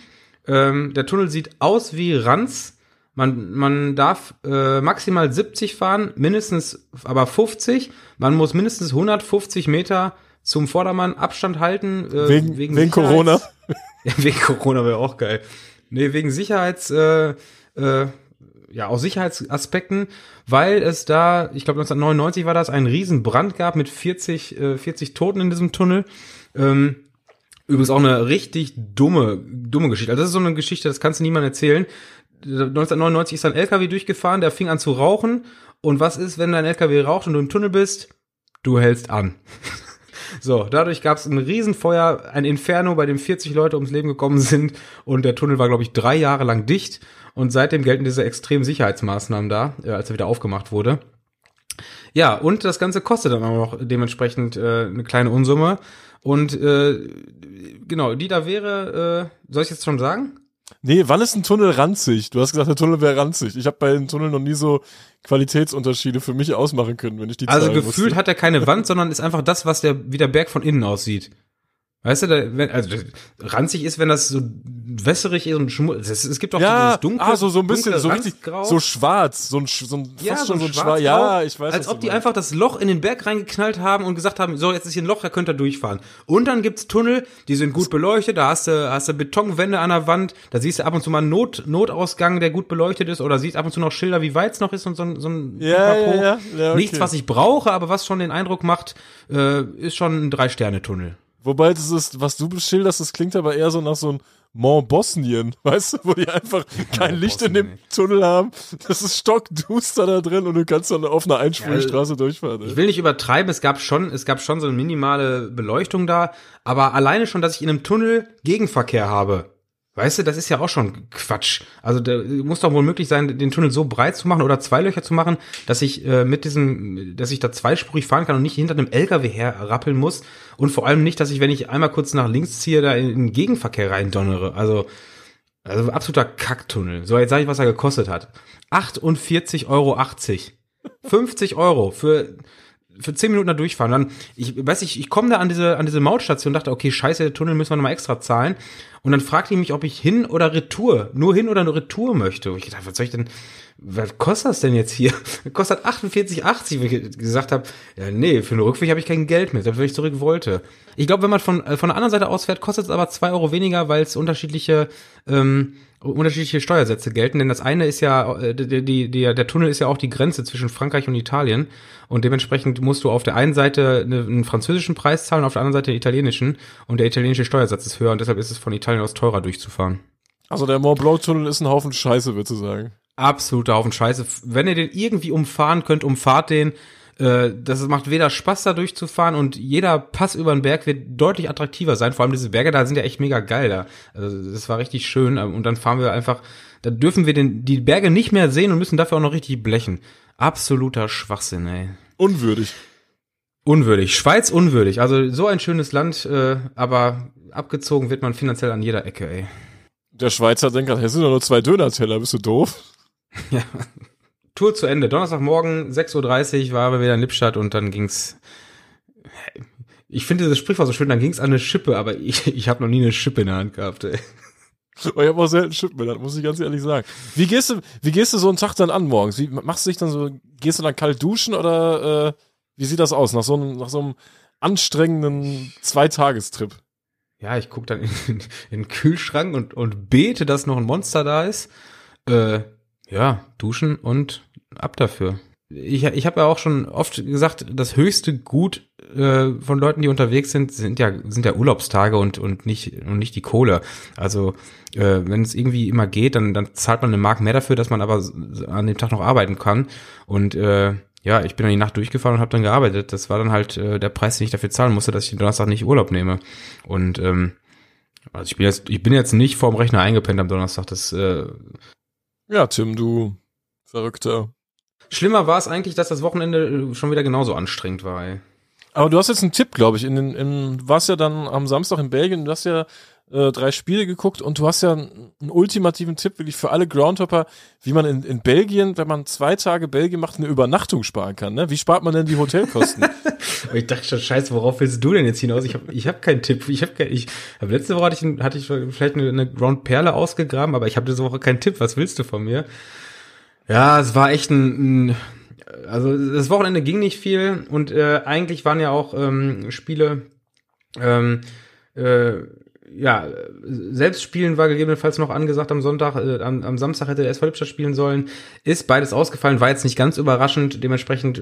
Ähm, der Tunnel sieht aus wie Ranz. Man, man darf äh, maximal 70 fahren, mindestens aber 50. Man muss mindestens 150 Meter zum Vordermann Abstand halten. Äh, wegen, wegen, wegen Corona. Ja, wegen Corona wäre auch geil. Nee, wegen Sicherheits, äh, äh, ja, aus Sicherheitsaspekten, weil es da, ich glaube 1999 war das, einen riesen Brand gab mit 40, äh, 40 Toten in diesem Tunnel. Ähm, übrigens auch eine richtig dumme, dumme Geschichte. Also das ist so eine Geschichte, das kannst du niemandem erzählen. 1999 ist ein LKW durchgefahren, der fing an zu rauchen. Und was ist, wenn dein LKW raucht und du im Tunnel bist? Du hältst an. So, dadurch gab es ein Riesenfeuer, ein Inferno, bei dem 40 Leute ums Leben gekommen sind und der Tunnel war, glaube ich, drei Jahre lang dicht und seitdem gelten diese extremen Sicherheitsmaßnahmen da, äh, als er wieder aufgemacht wurde. Ja, und das Ganze kostet dann auch noch dementsprechend äh, eine kleine Unsumme. Und äh, genau, die da wäre, äh, soll ich jetzt schon sagen? Nee, wann ist ein Tunnel ranzig? Du hast gesagt, der Tunnel wäre ranzig. Ich habe bei den Tunneln noch nie so Qualitätsunterschiede für mich ausmachen können, wenn ich die Also gefühlt musste. hat er keine Wand, sondern ist einfach das, was der, wie der Berg von innen aussieht. Weißt du, da, wenn, also ranzig ist, wenn das so wässerig ist und schmutzig. Es, es gibt auch ja, dieses dunkle, ah, so, so ein bisschen, so richtig, so schwarz, so ein, so ein, fast ja, schon so ein schwarz ja, ich weiß, Als ob die meinst. einfach das Loch in den Berg reingeknallt haben und gesagt haben, so, jetzt ist hier ein Loch, da könnt ihr durchfahren. Und dann gibt's Tunnel, die sind gut beleuchtet, da hast du, hast du Betonwände an der Wand, da siehst du ab und zu mal einen Not, Notausgang, der gut beleuchtet ist, oder siehst ab und zu noch Schilder, wie weit es noch ist und so, ein- so ein Ja, ja, ja, ja, okay. Nichts, was ich brauche, aber was schon den Eindruck macht, äh, ist schon ein Drei-Sterne-Tunnel. Wobei das ist, was du beschilderst, das klingt aber eher so nach so einem Mont Bosnien, weißt du, wo die einfach kein Licht in dem. Tunnel haben. Das ist stockduster da drin und du kannst dann auf einer einspurigen Ja, durchfahren. Ich ey. will nicht übertreiben, es gab schon, es gab schon so eine minimale Beleuchtung da, aber alleine schon, dass ich in einem Tunnel Gegenverkehr habe. Weißt du, das ist ja auch schon Quatsch. Also da muss doch wohl möglich sein, den Tunnel so breit zu machen oder zwei Löcher zu machen, dass ich äh, mit diesem, dass ich da zweispurig fahren kann und nicht hinter einem LKW herrappeln muss. Und vor allem nicht, dass ich, wenn ich einmal kurz nach links ziehe, da in den Gegenverkehr reindonnere. Also, also absoluter Kacktunnel. So, jetzt sage ich, was er gekostet hat. 48,80 Euro. 50 Euro für für 10 Minuten da durchfahren. Dann, ich weiß ich, ich komme da an diese, an diese Mautstation und dachte, okay, scheiße, der Tunnel müssen wir nochmal extra zahlen. Und dann fragte die mich, ob ich hin oder Retour, nur hin oder nur Retour möchte. Und ich dachte, was soll ich denn, was kostet das denn jetzt hier? kostet 48,80, weil ich gesagt habe, ja, nee, für einen Rückweg habe ich kein Geld mehr, wenn ich zurück wollte. Ich glaube, wenn man von, äh, von der anderen Seite aus fährt, kostet es aber zwei Euro weniger, weil es unterschiedliche, ähm, unterschiedliche Steuersätze gelten, denn das eine ist ja, äh, die, die, die, der Tunnel ist ja auch die Grenze zwischen Frankreich und Italien und dementsprechend musst du auf der einen Seite eine, einen französischen Preis zahlen, auf der anderen Seite den italienischen und der italienische Steuersatz ist höher und deshalb ist es von Italien aus teurer durchzufahren. Also der Mont Blanc Tunnel ist ein Haufen Scheiße, würdest du sagen. Absoluter Haufen Scheiße. Wenn ihr den irgendwie umfahren könnt, umfahrt den. Äh, Das macht weder Spaß, da durchzufahren und jeder Pass über den Berg wird deutlich attraktiver sein. Vor allem diese Berge da sind ja echt mega geil da. Also das war richtig schön und dann fahren wir einfach, da dürfen wir den, die Berge nicht mehr sehen und müssen dafür auch noch richtig blechen. Absoluter Schwachsinn, ey. Unwürdig. Unwürdig. Schweiz unwürdig. Also so ein schönes Land, äh, aber abgezogen wird man finanziell an jeder Ecke, ey. Der Schweizer denkt gerade, hier sind doch nur zwei Döner-Teller, bist du doof? Tour zu Ende. Donnerstagmorgen, 6.30 Uhr, waren wir wieder in Lippstadt und dann ging's. Ich finde dieses Sprichwort so schön, dann ging's an eine Schippe, aber ich, ich habe noch nie eine Schippe in der Hand gehabt, ey. Oh, ich habe auch selten Schippen das muss ich ganz ehrlich sagen. Wie gehst du, wie gehst du so einen Tag dann an morgens? Wie machst du dich dann so, gehst du dann kalt duschen oder äh, wie sieht das aus nach so einem, nach so einem anstrengenden Zweitagestrip? Ja, ich guck dann in, in, in den Kühlschrank und, und bete, dass noch ein Monster da ist. Äh, ja, duschen und ab dafür. Ich, ich habe ja auch schon oft gesagt, das höchste Gut äh, von Leuten, die unterwegs sind, sind ja sind ja Urlaubstage und und nicht und nicht die Kohle. Also äh, wenn es irgendwie immer geht, dann dann zahlt man eine Mark mehr dafür, dass man aber an dem Tag noch arbeiten kann. Und äh, ja, ich bin dann die Nacht durchgefahren und habe dann gearbeitet. Das war dann halt äh, der Preis, den ich dafür zahlen musste, dass ich den Donnerstag nicht Urlaub nehme. Und ähm, also ich bin jetzt ich bin jetzt nicht vorm Rechner eingepennt am Donnerstag. Das äh, Ja, Tim, du Verrückter. Schlimmer war es eigentlich, dass das Wochenende äh, schon wieder genauso anstrengend war. Ey. Aber du hast jetzt einen Tipp, glaube ich. In, den- in, du warst ja dann am Samstag in Belgien, du hast ja äh, drei Spiele geguckt und du hast ja einen, ultimativen Tipp wirklich für alle Groundhopper, wie man in, in Belgien, wenn man zwei Tage Belgien macht, eine Übernachtung sparen kann. Ne? Wie spart man denn die Hotelkosten? Ich dachte schon, scheiße, worauf willst du denn jetzt hinaus? Ich habe ich hab keinen Tipp. Ich habe ich hab letzte Woche hatte ich, hatte ich vielleicht eine, eine Ground Perle ausgegraben, aber ich habe diese Woche keinen Tipp. Was willst du von mir? Ja, es war echt ein, ein also das Wochenende ging nicht viel und äh, eigentlich waren ja auch ähm, Spiele ähm, äh, ja, Selbstspielen war gegebenenfalls noch angesagt am Sonntag, äh, am, am Samstag hätte der SV Lippstadt spielen sollen, ist beides ausgefallen, war jetzt nicht ganz überraschend, dementsprechend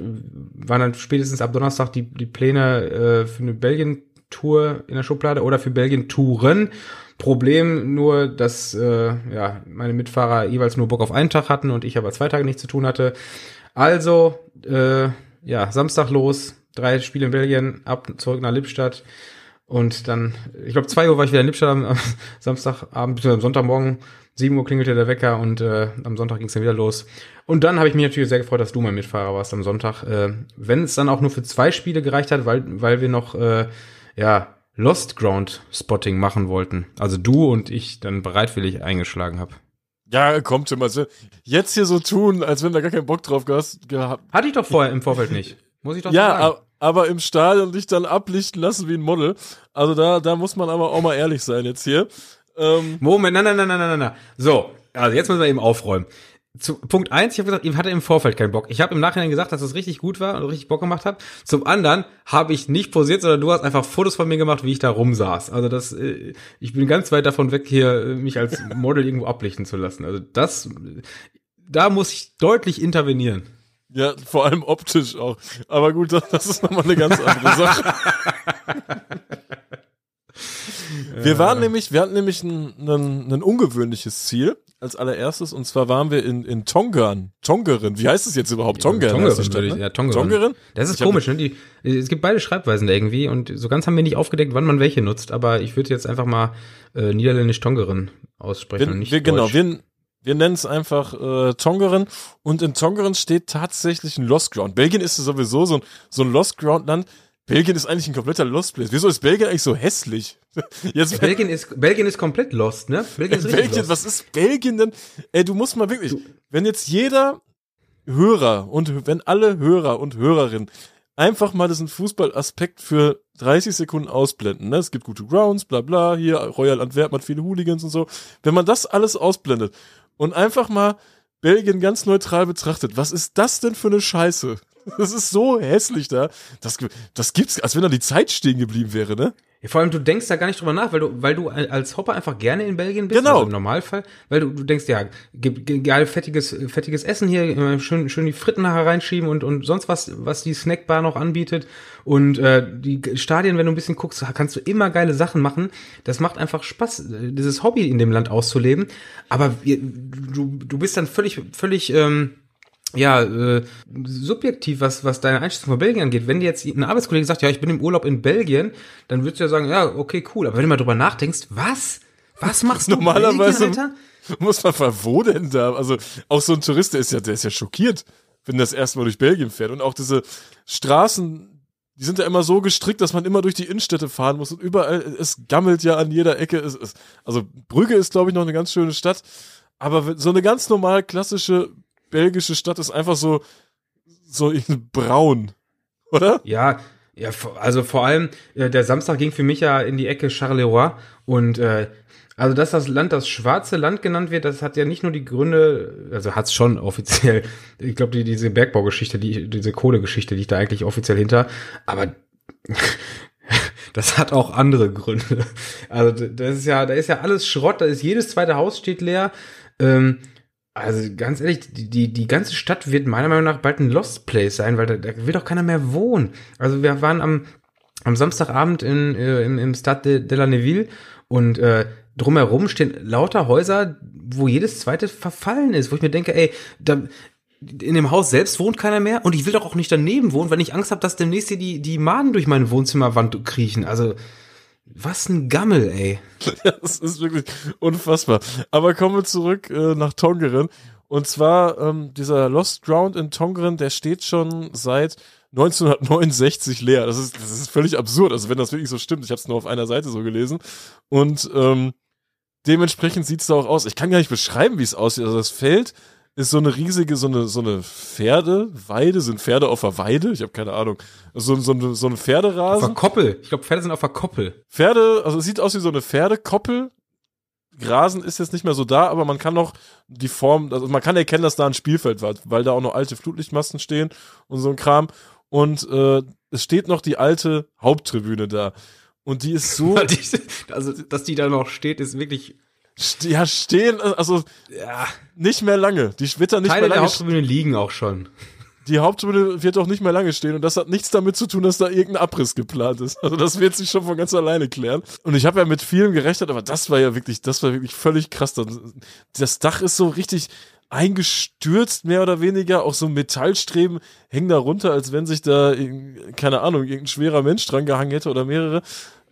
waren dann spätestens ab Donnerstag die, die Pläne äh, für eine Belgien-Tour in der Schublade oder für Belgien-Touren. Problem nur, dass äh, ja, meine Mitfahrer jeweils nur Bock auf einen Tag hatten und ich aber zwei Tage nichts zu tun hatte. Also, äh, ja, Samstag los, drei Spiele in Belgien, ab zurück nach Lippstadt. Und dann, ich glaube, zwei Uhr war ich wieder in Lippstadt am, am Samstagabend, bzw. am Sonntagmorgen. 7 Uhr klingelte der Wecker und äh, am Sonntag ging es dann wieder los. Und dann habe ich mich natürlich sehr gefreut, dass du mein Mitfahrer warst am Sonntag. Äh, wenn es dann auch nur für zwei Spiele gereicht hat, weil, weil wir noch äh, ja, Lost Ground Spotting machen wollten. Also du und ich dann bereitwillig eingeschlagen habe. Ja, kommt schon mal. Jetzt hier so tun, als wenn du gar keinen Bock drauf gehabt. Hatte ich doch vorher im Vorfeld nicht. Muss ich doch ja, sagen. Aber im Stadion dich dann ablichten lassen wie ein Model. Also da, da muss man aber auch mal ehrlich sein jetzt hier. Ähm Moment, nein, nein, nein, nein, nein, nein. So, also jetzt müssen wir eben aufräumen. Zu, Punkt eins, ich habe gesagt, ich hatte im Vorfeld keinen Bock. Ich habe im Nachhinein gesagt, dass es das richtig gut war und richtig Bock gemacht hat. Zum anderen habe ich nicht posiert, sondern du hast einfach Fotos von mir gemacht, wie ich da rumsaß. Also das, äh, ich bin ganz weit davon weg, hier äh, mich als Model irgendwo ablichten zu lassen. Also das, da muss ich deutlich intervenieren. Ja, vor allem optisch auch. Aber gut, das ist nochmal eine ganz andere Sache. wir waren nämlich, wir hatten nämlich ein, ein, ein ungewöhnliches Ziel als allererstes und zwar waren wir in, in Tongan. Tongeren, wie heißt es jetzt überhaupt? Tongeren. Tongeren, Stadt, ne? ja, Tongeren. Tongeren. Das ist ich komisch, ne? Die, es gibt beide Schreibweisen da irgendwie und so ganz haben wir nicht aufgedeckt, wann man welche nutzt, aber ich würde jetzt einfach mal äh, niederländisch Tongeren aussprechen wir, und nicht wir, Genau, Deutsch. wir, wir nennen es einfach äh, Tongeren und in Tongeren steht tatsächlich ein Lost Ground. Belgien ist sowieso so ein, so ein Lost Ground Land. Belgien ist eigentlich ein kompletter Lost Place. Wieso ist Belgien eigentlich so hässlich? Jetzt Belgien ist Belgien ist komplett lost, ne? Belgien ist Belgien, lost. was ist Belgien denn? Ey, du musst mal wirklich, wenn jetzt jeder Hörer und wenn alle Hörer und Hörerinnen einfach mal diesen Fußballaspekt für 30 Sekunden ausblenden. Ne? Es gibt gute Grounds, bla bla, hier Royal Antwerpen hat viele Hooligans und so. Wenn man das alles ausblendet und einfach mal Belgien ganz neutral betrachtet, was ist das denn für eine Scheiße? Das ist so hässlich da. Das, das gibt's, als wenn da die Zeit stehen geblieben wäre, ne? Ja, vor allem, du denkst da gar nicht drüber nach, weil du, weil du als Hopper einfach gerne in Belgien bist. Genau. Also Im Normalfall. Weil du, du denkst, ja, geil fettiges, fettiges Essen hier, schön, schön die Fritten nachher reinschieben und, und sonst was, was die Snackbar noch anbietet. Und äh, die Stadien, wenn du ein bisschen guckst, kannst du immer geile Sachen machen. Das macht einfach Spaß, dieses Hobby in dem Land auszuleben. Aber wir, du, du bist dann völlig, völlig, ähm, ja, äh, subjektiv, was, was deine Einschätzung von Belgien angeht. Wenn dir jetzt ein Arbeitskollege sagt, ja, ich bin im Urlaub in Belgien, dann würdest du ja sagen, ja, okay, cool. Aber wenn du mal drüber nachdenkst, was? Was machst du Normalerweise Belgien, muss man fragen, wo denn da? Also, auch so ein Tourist, der ist ja, der ist ja schockiert, wenn das erstmal durch Belgien fährt. Und auch diese Straßen, die sind ja immer so gestrickt, dass man immer durch die Innenstädte fahren muss und überall, es gammelt ja an jeder Ecke. Es, es, also, Brügge ist, glaube ich, noch eine ganz schöne Stadt. Aber so eine ganz normal klassische belgische Stadt ist einfach so, so braun, oder? Ja, ja, also vor allem, äh, der Samstag ging für mich ja in die Ecke Charleroi und äh, also dass das Land das schwarze Land genannt wird, das hat ja nicht nur die Gründe, also hat es schon offiziell, ich glaube, die, diese Bergbaugeschichte, die, diese Kohlegeschichte liegt da eigentlich offiziell hinter, aber das hat auch andere Gründe. Also das ist ja, da ist ja alles Schrott, da ist jedes zweite Haus steht leer. Ähm, also ganz ehrlich, die, die, die ganze Stadt wird meiner Meinung nach bald ein Lost Place sein, weil da, da will doch keiner mehr wohnen. Also wir waren am, am Samstagabend in, äh, im, im Stade de, la Neville und äh, drumherum stehen lauter Häuser, wo jedes zweite verfallen ist, wo ich mir denke, ey, da, in dem Haus selbst wohnt keiner mehr und ich will doch auch nicht daneben wohnen, weil ich Angst habe, dass demnächst hier die, die Maden durch meine Wohnzimmerwand kriechen. Also was ein Gammel, ey. das ist wirklich unfassbar. Aber kommen wir zurück äh, nach Tongeren. Und zwar ähm, dieser Lost Ground in Tongeren, der steht schon seit 1969 leer. Das ist, das ist völlig absurd. Also wenn das wirklich so stimmt. Ich habe es nur auf einer Seite so gelesen. Und ähm, dementsprechend sieht es da auch aus. Ich kann gar nicht beschreiben, wie es aussieht. Also das Feld ist so eine riesige, so eine, so eine Pferdeweide. Sind Pferde auf der Weide? Ich habe keine Ahnung. So, so, eine, so ein Pferderasen. Auf der Koppel. Ich glaube, Pferde sind auf der Koppel. Pferde, also es sieht aus wie so eine Pferdekoppel. Grasen ist jetzt nicht mehr so da, aber man kann noch die Form, also man kann erkennen, dass da ein Spielfeld war, weil da auch noch alte Flutlichtmasten stehen und so ein Kram. Und äh, es steht noch die alte Haupttribüne da. Und die ist so. also, dass die da noch steht, ist wirklich ja, stehen, also ja. nicht mehr lange. Die wird da nicht Teile mehr lange. der Haupttribüne liegen auch schon. Die Haupttribüne wird auch nicht mehr lange stehen und das hat nichts damit zu tun, dass da irgendein Abriss geplant ist. Also das wird sich schon von ganz alleine klären. Und ich habe ja mit vielem gerechnet, aber das war ja wirklich, das war wirklich völlig krass. Das Dach ist so richtig eingestürzt, mehr oder weniger. Auch so Metallstreben hängen da runter, als wenn sich da, keine Ahnung, irgendein schwerer Mensch dran gehangen hätte oder mehrere.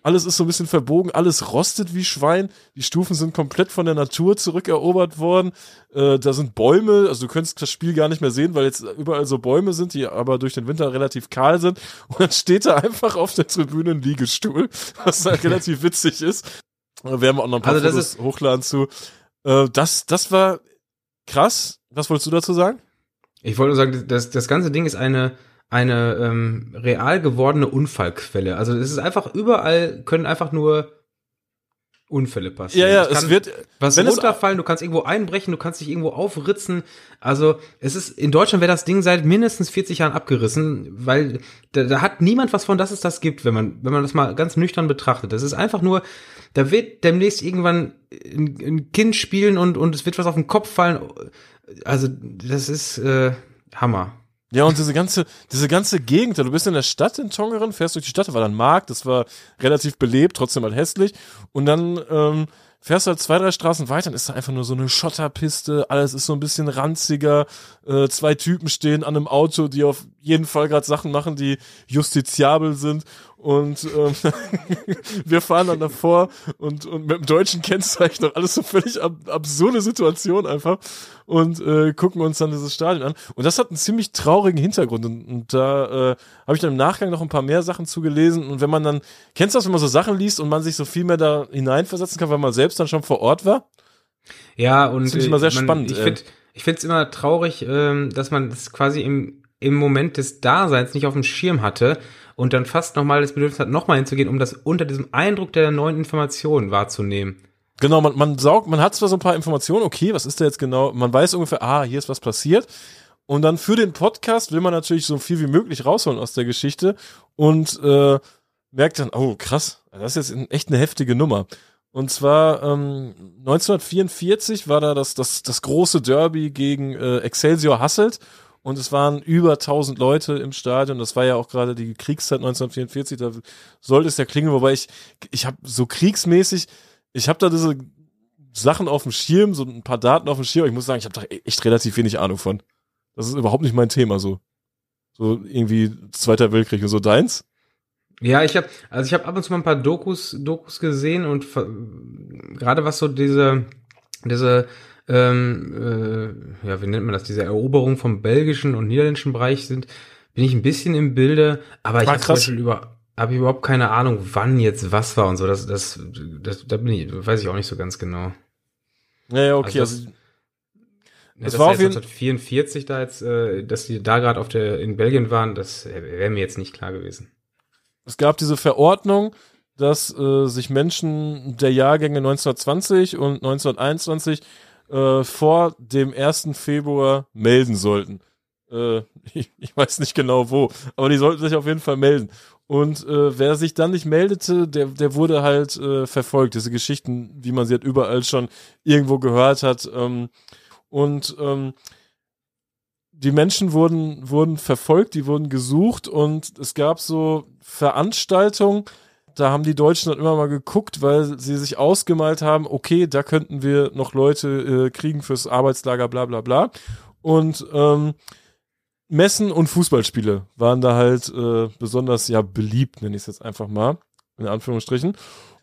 Alles ist so ein bisschen verbogen, alles rostet wie Schwein. Die Stufen sind komplett von der Natur zurückerobert worden. Äh, da sind Bäume, also du könntest das Spiel gar nicht mehr sehen, weil jetzt überall so Bäume sind, die aber durch den Winter relativ kahl sind. Und dann steht da einfach auf der Tribüne ein Liegestuhl, was halt relativ witzig ist. Da werden wir auch noch ein paar Also das Fotos hochladen zu. Äh, das, das war krass. Was wolltest du dazu sagen? Ich wollte nur sagen, das, das ganze Ding ist eine, eine ähm, real gewordene Unfallquelle. Also es ist einfach, überall können einfach nur Unfälle passieren. Ja, ja, Es wird, was wenn runterfallen, du kannst irgendwo einbrechen, du kannst dich irgendwo aufritzen. Also es ist, in Deutschland wäre das Ding seit mindestens 40 Jahren abgerissen, weil da, da hat niemand was von, dass es das gibt, wenn man, wenn man das mal ganz nüchtern betrachtet. Das ist einfach nur, da wird demnächst irgendwann ein, ein Kind spielen und, und es wird was auf den Kopf fallen. Also das ist äh, Hammer. Ja, und diese ganze, diese ganze Gegend, du bist in der Stadt in Tongeren, fährst durch die Stadt, da war dann Markt, das war relativ belebt, trotzdem halt hässlich. Und dann ähm, fährst du halt zwei, drei Straßen weiter, dann ist da einfach nur so eine Schotterpiste, alles ist so ein bisschen ranziger. Äh, zwei Typen stehen an einem Auto, die auf jeden Fall gerade Sachen machen, die justiziabel sind. Und ähm, wir fahren dann davor und, und mit dem deutschen Kennzeichen und alles so völlig ab, absurde Situation einfach und äh, gucken uns dann dieses Stadion an. Und das hat einen ziemlich traurigen Hintergrund. Und, und da äh, habe ich dann im Nachgang noch ein paar mehr Sachen zugelesen. Und wenn man dann, kennst du das, wenn man so Sachen liest und man sich so viel mehr da hineinversetzen kann, weil man selbst dann schon vor Ort war? Ja, und Das finde ich immer sehr man, spannend, Ich äh. ich finde es immer traurig, ähm, dass man das quasi im, im Moment des Daseins nicht auf dem Schirm hatte und dann fast nochmal das Bedürfnis hat, nochmal hinzugehen, um das unter diesem Eindruck der neuen Informationen wahrzunehmen. Genau, man, man saugt, man hat zwar so ein paar Informationen, okay, was ist da jetzt genau? Man weiß ungefähr, ah, hier ist was passiert. Und dann für den Podcast will man natürlich so viel wie möglich rausholen aus der Geschichte und äh, merkt dann, oh krass, das ist jetzt echt eine heftige Nummer. Und zwar ähm, 1944 war da das, das, das große Derby gegen äh, Excelsior Hasselt und es waren über 1000 Leute im Stadion. Das war ja auch gerade die Kriegszeit 1944, da sollte es ja klingen, wobei ich, ich habe so kriegsmäßig, ich habe da diese Sachen auf dem Schirm, so ein paar Daten auf dem Schirm, ich muss sagen, ich habe da echt relativ wenig Ahnung von. Das ist überhaupt nicht mein Thema so. So irgendwie Zweiter Weltkrieg und so deins. Ja, ich habe also ich habe ab und zu mal ein paar Dokus Dokus gesehen und gerade was so diese diese ähm, äh, ja wie nennt man das diese Eroberung vom belgischen und niederländischen Bereich sind, bin ich ein bisschen im Bilde, aber ich habe zum krass. Beispiel über habe ich überhaupt keine Ahnung, wann jetzt was war und so. Das das das da bin ich weiß ich auch nicht so ganz genau. Ja, ja, okay. Also Also, das- Ja, Das das war auf jetzt jeden- 1944 da jetzt, äh, dass die da gerade auf der in Belgien waren, das wäre mir jetzt nicht klar gewesen. es gab diese Verordnung, dass äh, sich Menschen der Jahrgänge 1920 und 1921 äh, vor dem 1. Februar melden sollten. Äh, ich, ich weiß nicht genau wo, aber die sollten sich auf jeden Fall melden. Und äh, wer sich dann nicht meldete, der, der wurde halt äh, verfolgt. Diese Geschichten, wie man sie halt überall schon irgendwo gehört hat. Ähm, und ähm, die Menschen wurden, wurden verfolgt, die wurden gesucht und es gab so Veranstaltungen, da haben die Deutschen dann immer mal geguckt, weil sie sich ausgemalt haben, okay, da könnten wir noch Leute äh, kriegen fürs Arbeitslager, bla bla bla. Und ähm, Messen und Fußballspiele waren da halt äh, besonders ja beliebt, nenne ich es jetzt einfach mal, in Anführungsstrichen.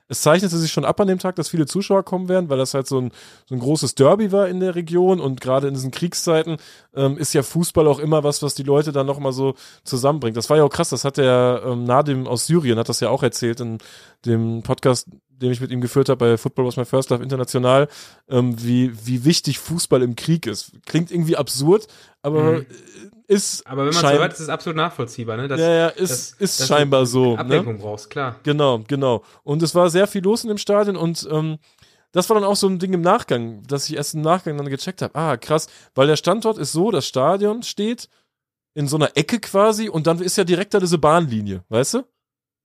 Es zeichnete sich schon ab an dem Tag, dass viele Zuschauer kommen werden, weil das halt so ein, so ein großes Derby war in der Region und gerade in diesen Kriegszeiten ähm, ist ja Fußball auch immer was, was die Leute dann nochmal so zusammenbringt. Das war ja auch krass, das hat der ähm, Nadim aus Syrien, hat das ja auch erzählt in dem Podcast, den ich mit ihm geführt habe bei Football Was My First Love International, ähm, wie, wie wichtig Fußball im Krieg ist. Klingt irgendwie absurd, aber Mhm. Ist Aber wenn man so hört, ist es absolut nachvollziehbar, ne? Dass, ja, ja, ist, dass- ist dass scheinbar so. Ne? Ablenkung brauchst, klar. Genau, genau. Und es war sehr viel los in dem Stadion und ähm, das war dann auch so ein Ding im Nachgang, dass ich erst im Nachgang dann gecheckt habe. Ah, krass, weil der Standort ist so, das Stadion steht in so einer Ecke quasi und dann ist ja direkt da diese Bahnlinie, weißt du?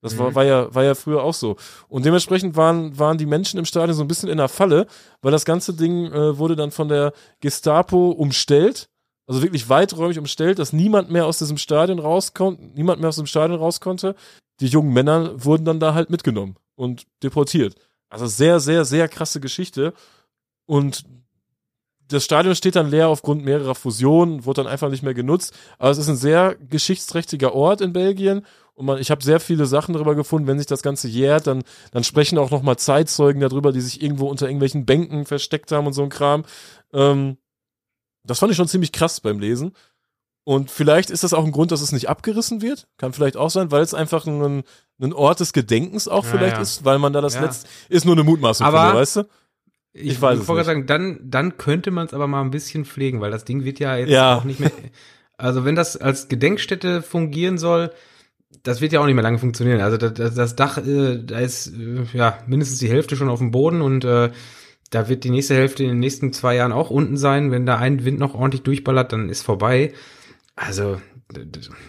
Das war, Mhm. war, ja, war ja früher auch so. Und dementsprechend waren, waren die Menschen im Stadion so ein bisschen in der Falle, weil das ganze Ding äh, wurde dann von der Gestapo umstellt. Also wirklich weiträumig umstellt, dass niemand mehr aus diesem Stadion rauskommt, niemand mehr aus dem Stadion raus konnte. Die jungen Männer wurden dann da halt mitgenommen und deportiert. Also sehr, sehr, sehr krasse Geschichte. Und das Stadion steht dann leer aufgrund mehrerer Fusionen, wurde dann einfach nicht mehr genutzt. Aber es ist ein sehr geschichtsträchtiger Ort in Belgien. Und man, ich habe sehr viele Sachen darüber gefunden, wenn sich das Ganze jährt, dann, dann sprechen auch nochmal Zeitzeugen darüber, die sich irgendwo unter irgendwelchen Bänken versteckt haben und so ein Kram. Ähm, das fand ich schon ziemlich krass beim Lesen. Und vielleicht ist das auch ein Grund, dass es nicht abgerissen wird. Kann vielleicht auch sein, weil es einfach ein, ein Ort des Gedenkens auch ja, vielleicht ja. ist, weil man da das ja. letzte, ist nur eine Mutmaßung, aber, finde, weißt du? Ich, ich weiß ich es nicht. sagen, dann, dann könnte man es aber mal ein bisschen pflegen, weil das Ding wird ja jetzt auch nicht mehr, also wenn das als Gedenkstätte fungieren soll, das wird ja auch nicht mehr lange funktionieren. Also das, das Dach, äh, da ist äh, ja mindestens die Hälfte schon auf dem Boden und äh, da wird die nächste Hälfte in den nächsten zwei Jahren auch unten sein. Wenn da ein Wind noch ordentlich durchballert, dann ist vorbei. Also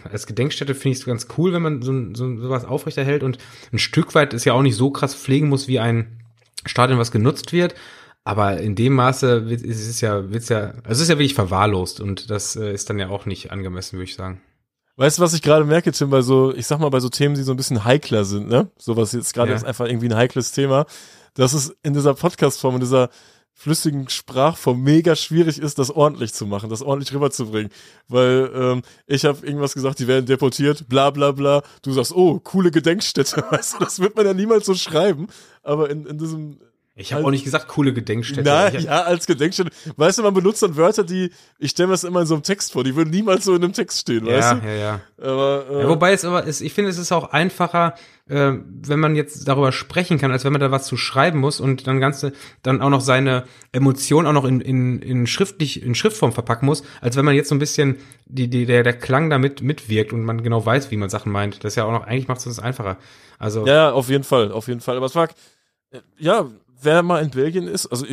als Gedenkstätte finde ich es ganz cool, wenn man so, so sowas aufrechterhält und ein Stück weit ist ja auch nicht so krass pflegen muss wie ein Stadion, was genutzt wird. Aber in dem Maße ist es ja, wird's ja, also es ist ja wirklich verwahrlost und das äh, ist dann ja auch nicht angemessen, würde ich sagen. Weißt du, was ich gerade merke, Tim, bei so, ich sag mal, bei so Themen, die so ein bisschen heikler sind, ne? Sowas jetzt gerade ja. ist einfach irgendwie ein heikles Thema. Dass es in dieser Podcast-Form, in dieser flüssigen Sprachform mega schwierig ist, das ordentlich zu machen, das ordentlich rüberzubringen. Weil ähm, ich habe irgendwas gesagt, die werden deportiert, bla bla bla. Du sagst, oh, coole Gedenkstätte, weißt du, das wird man ja niemals so schreiben. Aber in, in diesem ich habe auch nicht gesagt, coole Gedenkstätte. Na, ja, als Gedenkstätte. Weißt du, man benutzt dann Wörter, die, ich stelle mir das immer in so einem Text vor, die würden niemals so in einem Text stehen, ja, weißt du? Ja, ja, aber, äh, ja. Wobei es aber ist, ich finde, es ist auch einfacher, äh, wenn man jetzt darüber sprechen kann, als wenn man da was zu schreiben muss und dann ganze, dann auch noch seine Emotionen auch noch in, in, in schriftlich, in Schriftform verpacken muss, als wenn man jetzt so ein bisschen die, die, der, der Klang damit mitwirkt und man genau weiß, wie man Sachen meint. Das ist ja auch noch, eigentlich macht es das einfacher. Also. Ja, auf jeden Fall, auf jeden Fall. Aber es war, ja, wer mal in Belgien ist, also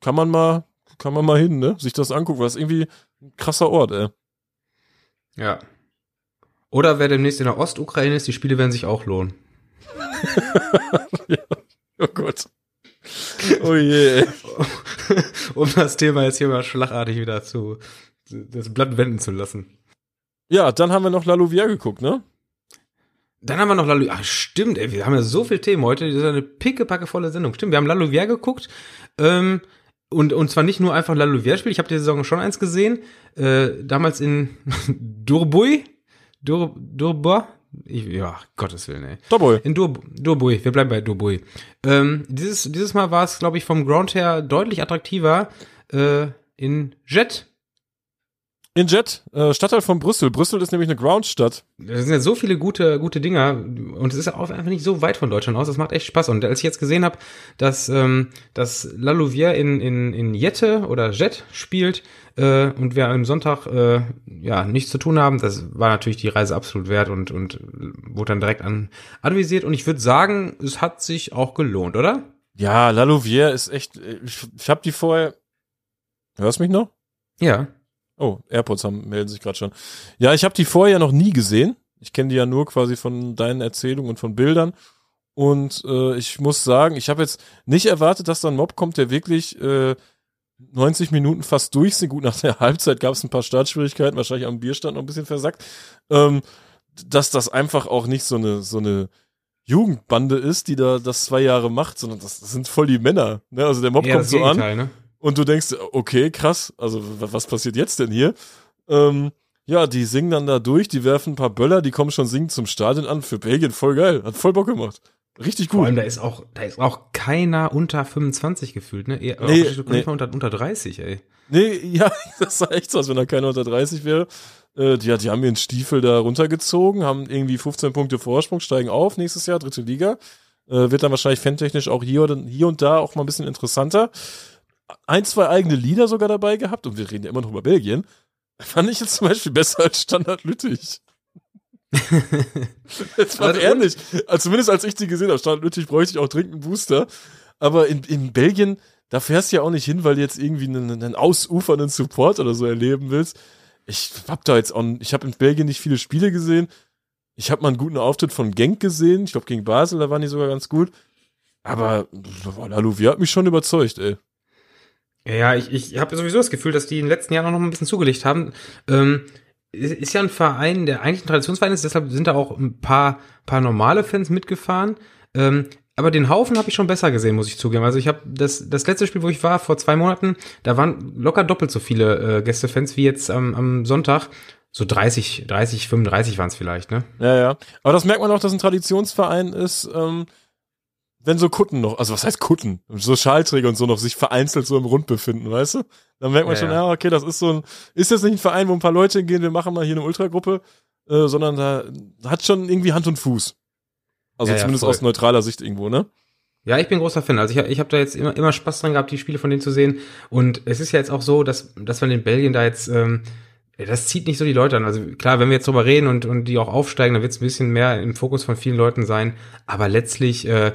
kann man mal, kann man mal hin, ne? Sich das angucken, weil es irgendwie ein krasser Ort, ey. Ja. Oder wer demnächst in der Ostukraine ist, die Spiele werden sich auch lohnen. ja. Oh Gott. Oh je. um das Thema jetzt hier mal schlagartig wieder zu das Blatt wenden zu lassen. Ja, dann haben wir noch La Louvière geguckt, ne? Dann haben wir noch La Louvière. Ach, stimmt, ey, wir haben ja so viel Themen heute. Das ist eine pickepackevolle Sendung. Stimmt, wir haben La Louvière geguckt. Ähm, und, und zwar nicht nur einfach La Louvière-Spiel. Ich habe die Saison schon eins gesehen. Äh, damals in Durbuy. Dur, Durbois. Ich, ja, Gottes Willen, ey. Durbuy. In Dur, Durbuy. Wir bleiben bei Durbuy. Ähm, dieses, dieses Mal war es, glaube ich, vom Ground her deutlich attraktiver. Äh, in Jet in Jet, äh, Stadtteil von Brüssel. Brüssel ist nämlich eine Groundstadt. Da sind ja so viele gute, gute Dinger und es ist auch einfach nicht so weit von Deutschland aus. Das macht echt Spaß. Und als ich jetzt gesehen habe, dass, ähm, dass La Louvière in, in, in Jette oder Jet spielt äh, und wir am Sonntag äh, ja nichts zu tun haben, das war natürlich die Reise absolut wert und, und wurde dann direkt an, anvisiert. Und ich würde sagen, es hat sich auch gelohnt, oder? Ja, La Louvière ist echt, ich, ich habe die vorher, hörst mich noch? Ja. Oh, AirPods haben, melden sich gerade schon. Ja, ich habe die vorher noch nie gesehen. Ich kenne die ja nur quasi von deinen Erzählungen und von Bildern. Und äh, ich muss sagen, ich habe jetzt nicht erwartet, dass da ein Mob kommt, der wirklich äh, 90 Minuten fast durch sind. Gut, nach der Halbzeit gab es ein paar Startschwierigkeiten, wahrscheinlich am Bierstand noch ein bisschen versackt. Ähm, dass das einfach auch nicht so eine, so eine Jugendbande ist, die da das zwei Jahre macht, sondern das, das sind voll die Männer. Ne? Also der Mob Eher kommt so an. Ne? Und du denkst, okay, krass, also was passiert jetzt denn hier? Ähm, ja, die singen dann da durch, die werfen ein paar Böller, die kommen schon singend zum Stadion an. Für Belgien voll geil, hat voll Bock gemacht. Richtig cool. Vor allem, da ist auch, da ist auch keiner unter 25 gefühlt, ne? Eher, nee, nee. unter, unter 30, ey. Nee, ja, das sah echt so, als wenn da keiner unter 30 wäre. Äh, die, die haben ihren Stiefel da runtergezogen, haben irgendwie 15 Punkte Vorsprung, steigen auf nächstes Jahr, dritte Liga. Äh, wird dann wahrscheinlich fantechnisch auch hier, oder, hier und da auch mal ein bisschen interessanter ein, zwei eigene Lieder sogar dabei gehabt und wir reden ja immer noch über Belgien. Fand ich jetzt zum Beispiel besser als Standard Lüttich. Jetzt war ehrlich. Also zumindest als ich die gesehen habe, Standard Lüttich bräuchte ich auch dringend einen Booster. Aber in, in Belgien, da fährst du ja auch nicht hin, weil du jetzt irgendwie einen, einen ausufernden Support oder so erleben willst. Ich hab da jetzt auch, ich habe in Belgien nicht viele Spiele gesehen. Ich habe mal einen guten Auftritt von Genk gesehen. Ich glaube gegen Basel, da waren die sogar ganz gut. Aber La Louvier hat mich schon überzeugt, ey. Ja, ich, ich habe sowieso das Gefühl, dass die in den letzten Jahren auch noch ein bisschen zugelegt haben. Ähm, ist ja ein Verein, der eigentlich ein Traditionsverein ist, deshalb sind da auch ein paar, paar normale Fans mitgefahren. Ähm, aber den Haufen habe ich schon besser gesehen, muss ich zugeben. Also ich habe das, das letzte Spiel, wo ich war, vor zwei Monaten, da waren locker doppelt so viele äh, Gästefans wie jetzt am, am Sonntag. So 30, 30, 35 waren es vielleicht, ne? Ja, ja. Aber das merkt man auch, dass ein Traditionsverein ist, ähm, wenn so Kutten noch, also was heißt Kutten? So Schalträger und so noch sich vereinzelt so im Rund befinden, weißt du? Dann merkt man ja, schon, ja. ja, okay, das ist so ein, ist jetzt nicht ein Verein, wo ein paar Leute hingehen, wir machen mal hier eine Ultragruppe, äh, sondern da hat schon irgendwie Hand und Fuß. Also ja, zumindest aus neutraler Sicht irgendwo, ne? Ja, ich bin großer Fan. Also ich, ich habe da jetzt immer, immer Spaß dran gehabt, die Spiele von denen zu sehen. Und es ist ja jetzt auch so, dass, dass man in Belgien da jetzt, ähm, das zieht nicht so die Leute an. Also klar, wenn wir jetzt drüber reden und, und die auch aufsteigen, dann wird es ein bisschen mehr im Fokus von vielen Leuten sein. Aber letztlich äh,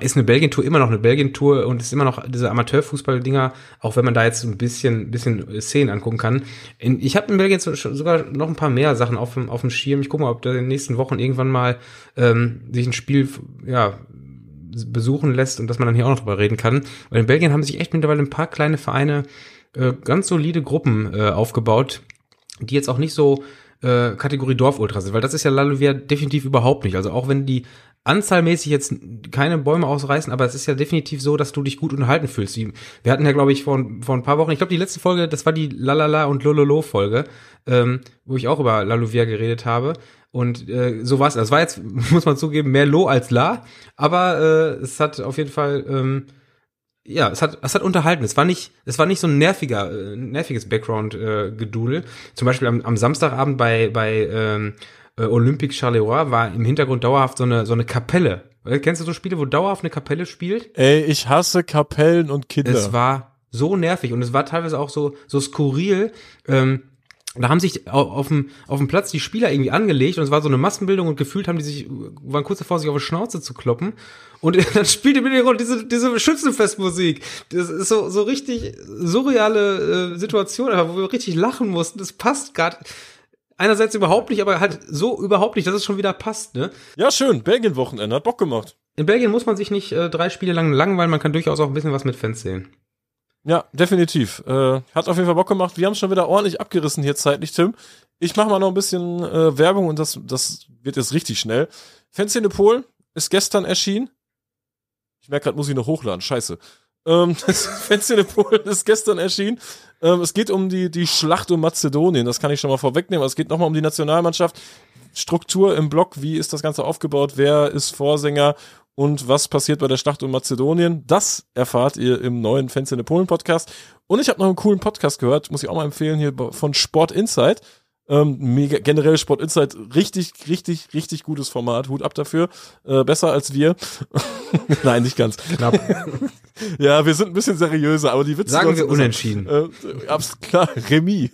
ist eine Belgien-Tour immer noch eine Belgien-Tour und ist immer noch diese Amateurfußball-Dinger, auch wenn man da jetzt ein bisschen, bisschen Szenen angucken kann. Ich habe in Belgien sogar noch ein paar mehr Sachen auf dem, auf dem Schirm. Ich gucke mal, ob da in den nächsten Wochen irgendwann mal ähm, sich ein Spiel ja, besuchen lässt und dass man dann hier auch noch drüber reden kann. Weil in Belgien haben sich echt mittlerweile ein paar kleine Vereine äh, ganz solide Gruppen äh, aufgebaut, die jetzt auch nicht so äh, Kategorie Dorfultra sind, weil das ist ja Laluvia definitiv überhaupt nicht. Also auch wenn die anzahlmäßig jetzt keine Bäume ausreißen, aber es ist ja definitiv so, dass du dich gut unterhalten fühlst. Wir hatten ja, glaube ich, vor, vor ein paar Wochen, ich glaube, die letzte Folge, das war die Lalala und Lololo Folge, ähm, wo ich auch über Laluvia geredet habe. Und äh, so war es. Das war jetzt, muss man zugeben, mehr Lo als La, aber äh, es hat auf jeden Fall ähm, ja, es hat, es hat unterhalten. Es war nicht, es war nicht so ein nerviger, äh, nerviges Background-Gedudel. Äh, Zum Beispiel am, am Samstagabend bei, bei ähm, äh, Olympique Charleroi war im Hintergrund dauerhaft so eine, so eine Kapelle. Äh, kennst du so Spiele, wo dauerhaft eine Kapelle spielt? Ey, ich hasse Kapellen und Kinder. Es war so nervig und es war teilweise auch so, so skurril. Ähm, da haben sich auf dem, auf dem Platz die Spieler irgendwie angelegt und es war so eine Massenbildung und gefühlt haben die sich, waren kurz davor, sich auf die Schnauze zu kloppen. Und dann spielt im Hintergrund diese, diese Schützenfestmusik. Das ist so, so richtig surreale äh, Situation, wo wir richtig lachen mussten. Das passt gerade einerseits überhaupt nicht, aber halt so überhaupt nicht, dass es schon wieder passt, ne? Ja, schön. Belgien-Wochenende hat Bock gemacht. In Belgien muss man sich nicht äh, drei Spiele lang langweilen, man kann durchaus auch ein bisschen was mit Fans sehen. Ja, definitiv. Äh, hat auf jeden Fall Bock gemacht. Wir haben schon wieder ordentlich abgerissen hier zeitlich, Tim. Ich mache mal noch ein bisschen äh, Werbung und das, das wird jetzt richtig schnell. Fanszene Pol ist gestern erschienen. Ich merke gerade, muss ich noch hochladen. Scheiße. Ähm, das Fanszene Pol ist gestern erschienen. Ähm, es geht um die, die Schlacht um Mazedonien. Das kann ich schon mal vorwegnehmen. Es geht nochmal um die Nationalmannschaft. Struktur im Block. Wie ist das Ganze aufgebaut? Wer ist Vorsänger? und was passiert bei der Schlacht um Mazedonien. Das erfahrt ihr im neuen Fans in the Polen Podcast. Und ich habe noch einen coolen Podcast gehört, muss ich auch mal empfehlen, hier von Sport Insight. Ähm, mega, generell Sport Insight, richtig, richtig, richtig gutes Format. Hut ab dafür. Äh, besser als wir. Nein, nicht ganz. Knapp. ja, wir sind ein bisschen seriöser, aber die Witze. Sagen wir unentschieden. Äh, klar, Remis.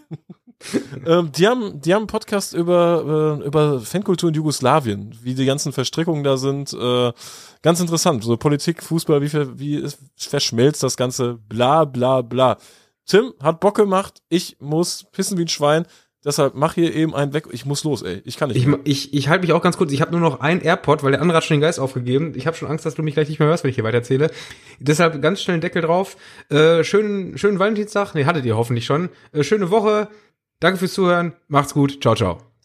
ähm, die haben, die haben einen Podcast über, äh, über Fankultur in Jugoslawien, wie die ganzen Verstrickungen da sind. Äh, ganz interessant. So Politik, Fußball, wie, wie ist, verschmelzt das Ganze, bla bla bla. Tim hat Bock gemacht, ich muss pissen wie ein Schwein. Deshalb mach hier eben einen weg. Ich muss los, ey. Ich kann nicht. Ich, mehr. ich, ich halte mich auch ganz kurz. Ich habe nur noch ein AirPod, weil der andere hat schon den Geist aufgegeben. Ich habe schon Angst, dass du mich gleich nicht mehr hörst, wenn ich hier weiterzähle. Deshalb ganz schnell einen Deckel drauf. Äh, schönen, schönen Valentinstag. Nee, hattet ihr hoffentlich schon. Äh, schöne Woche. Danke fürs Zuhören. Macht's gut. Ciao, ciao.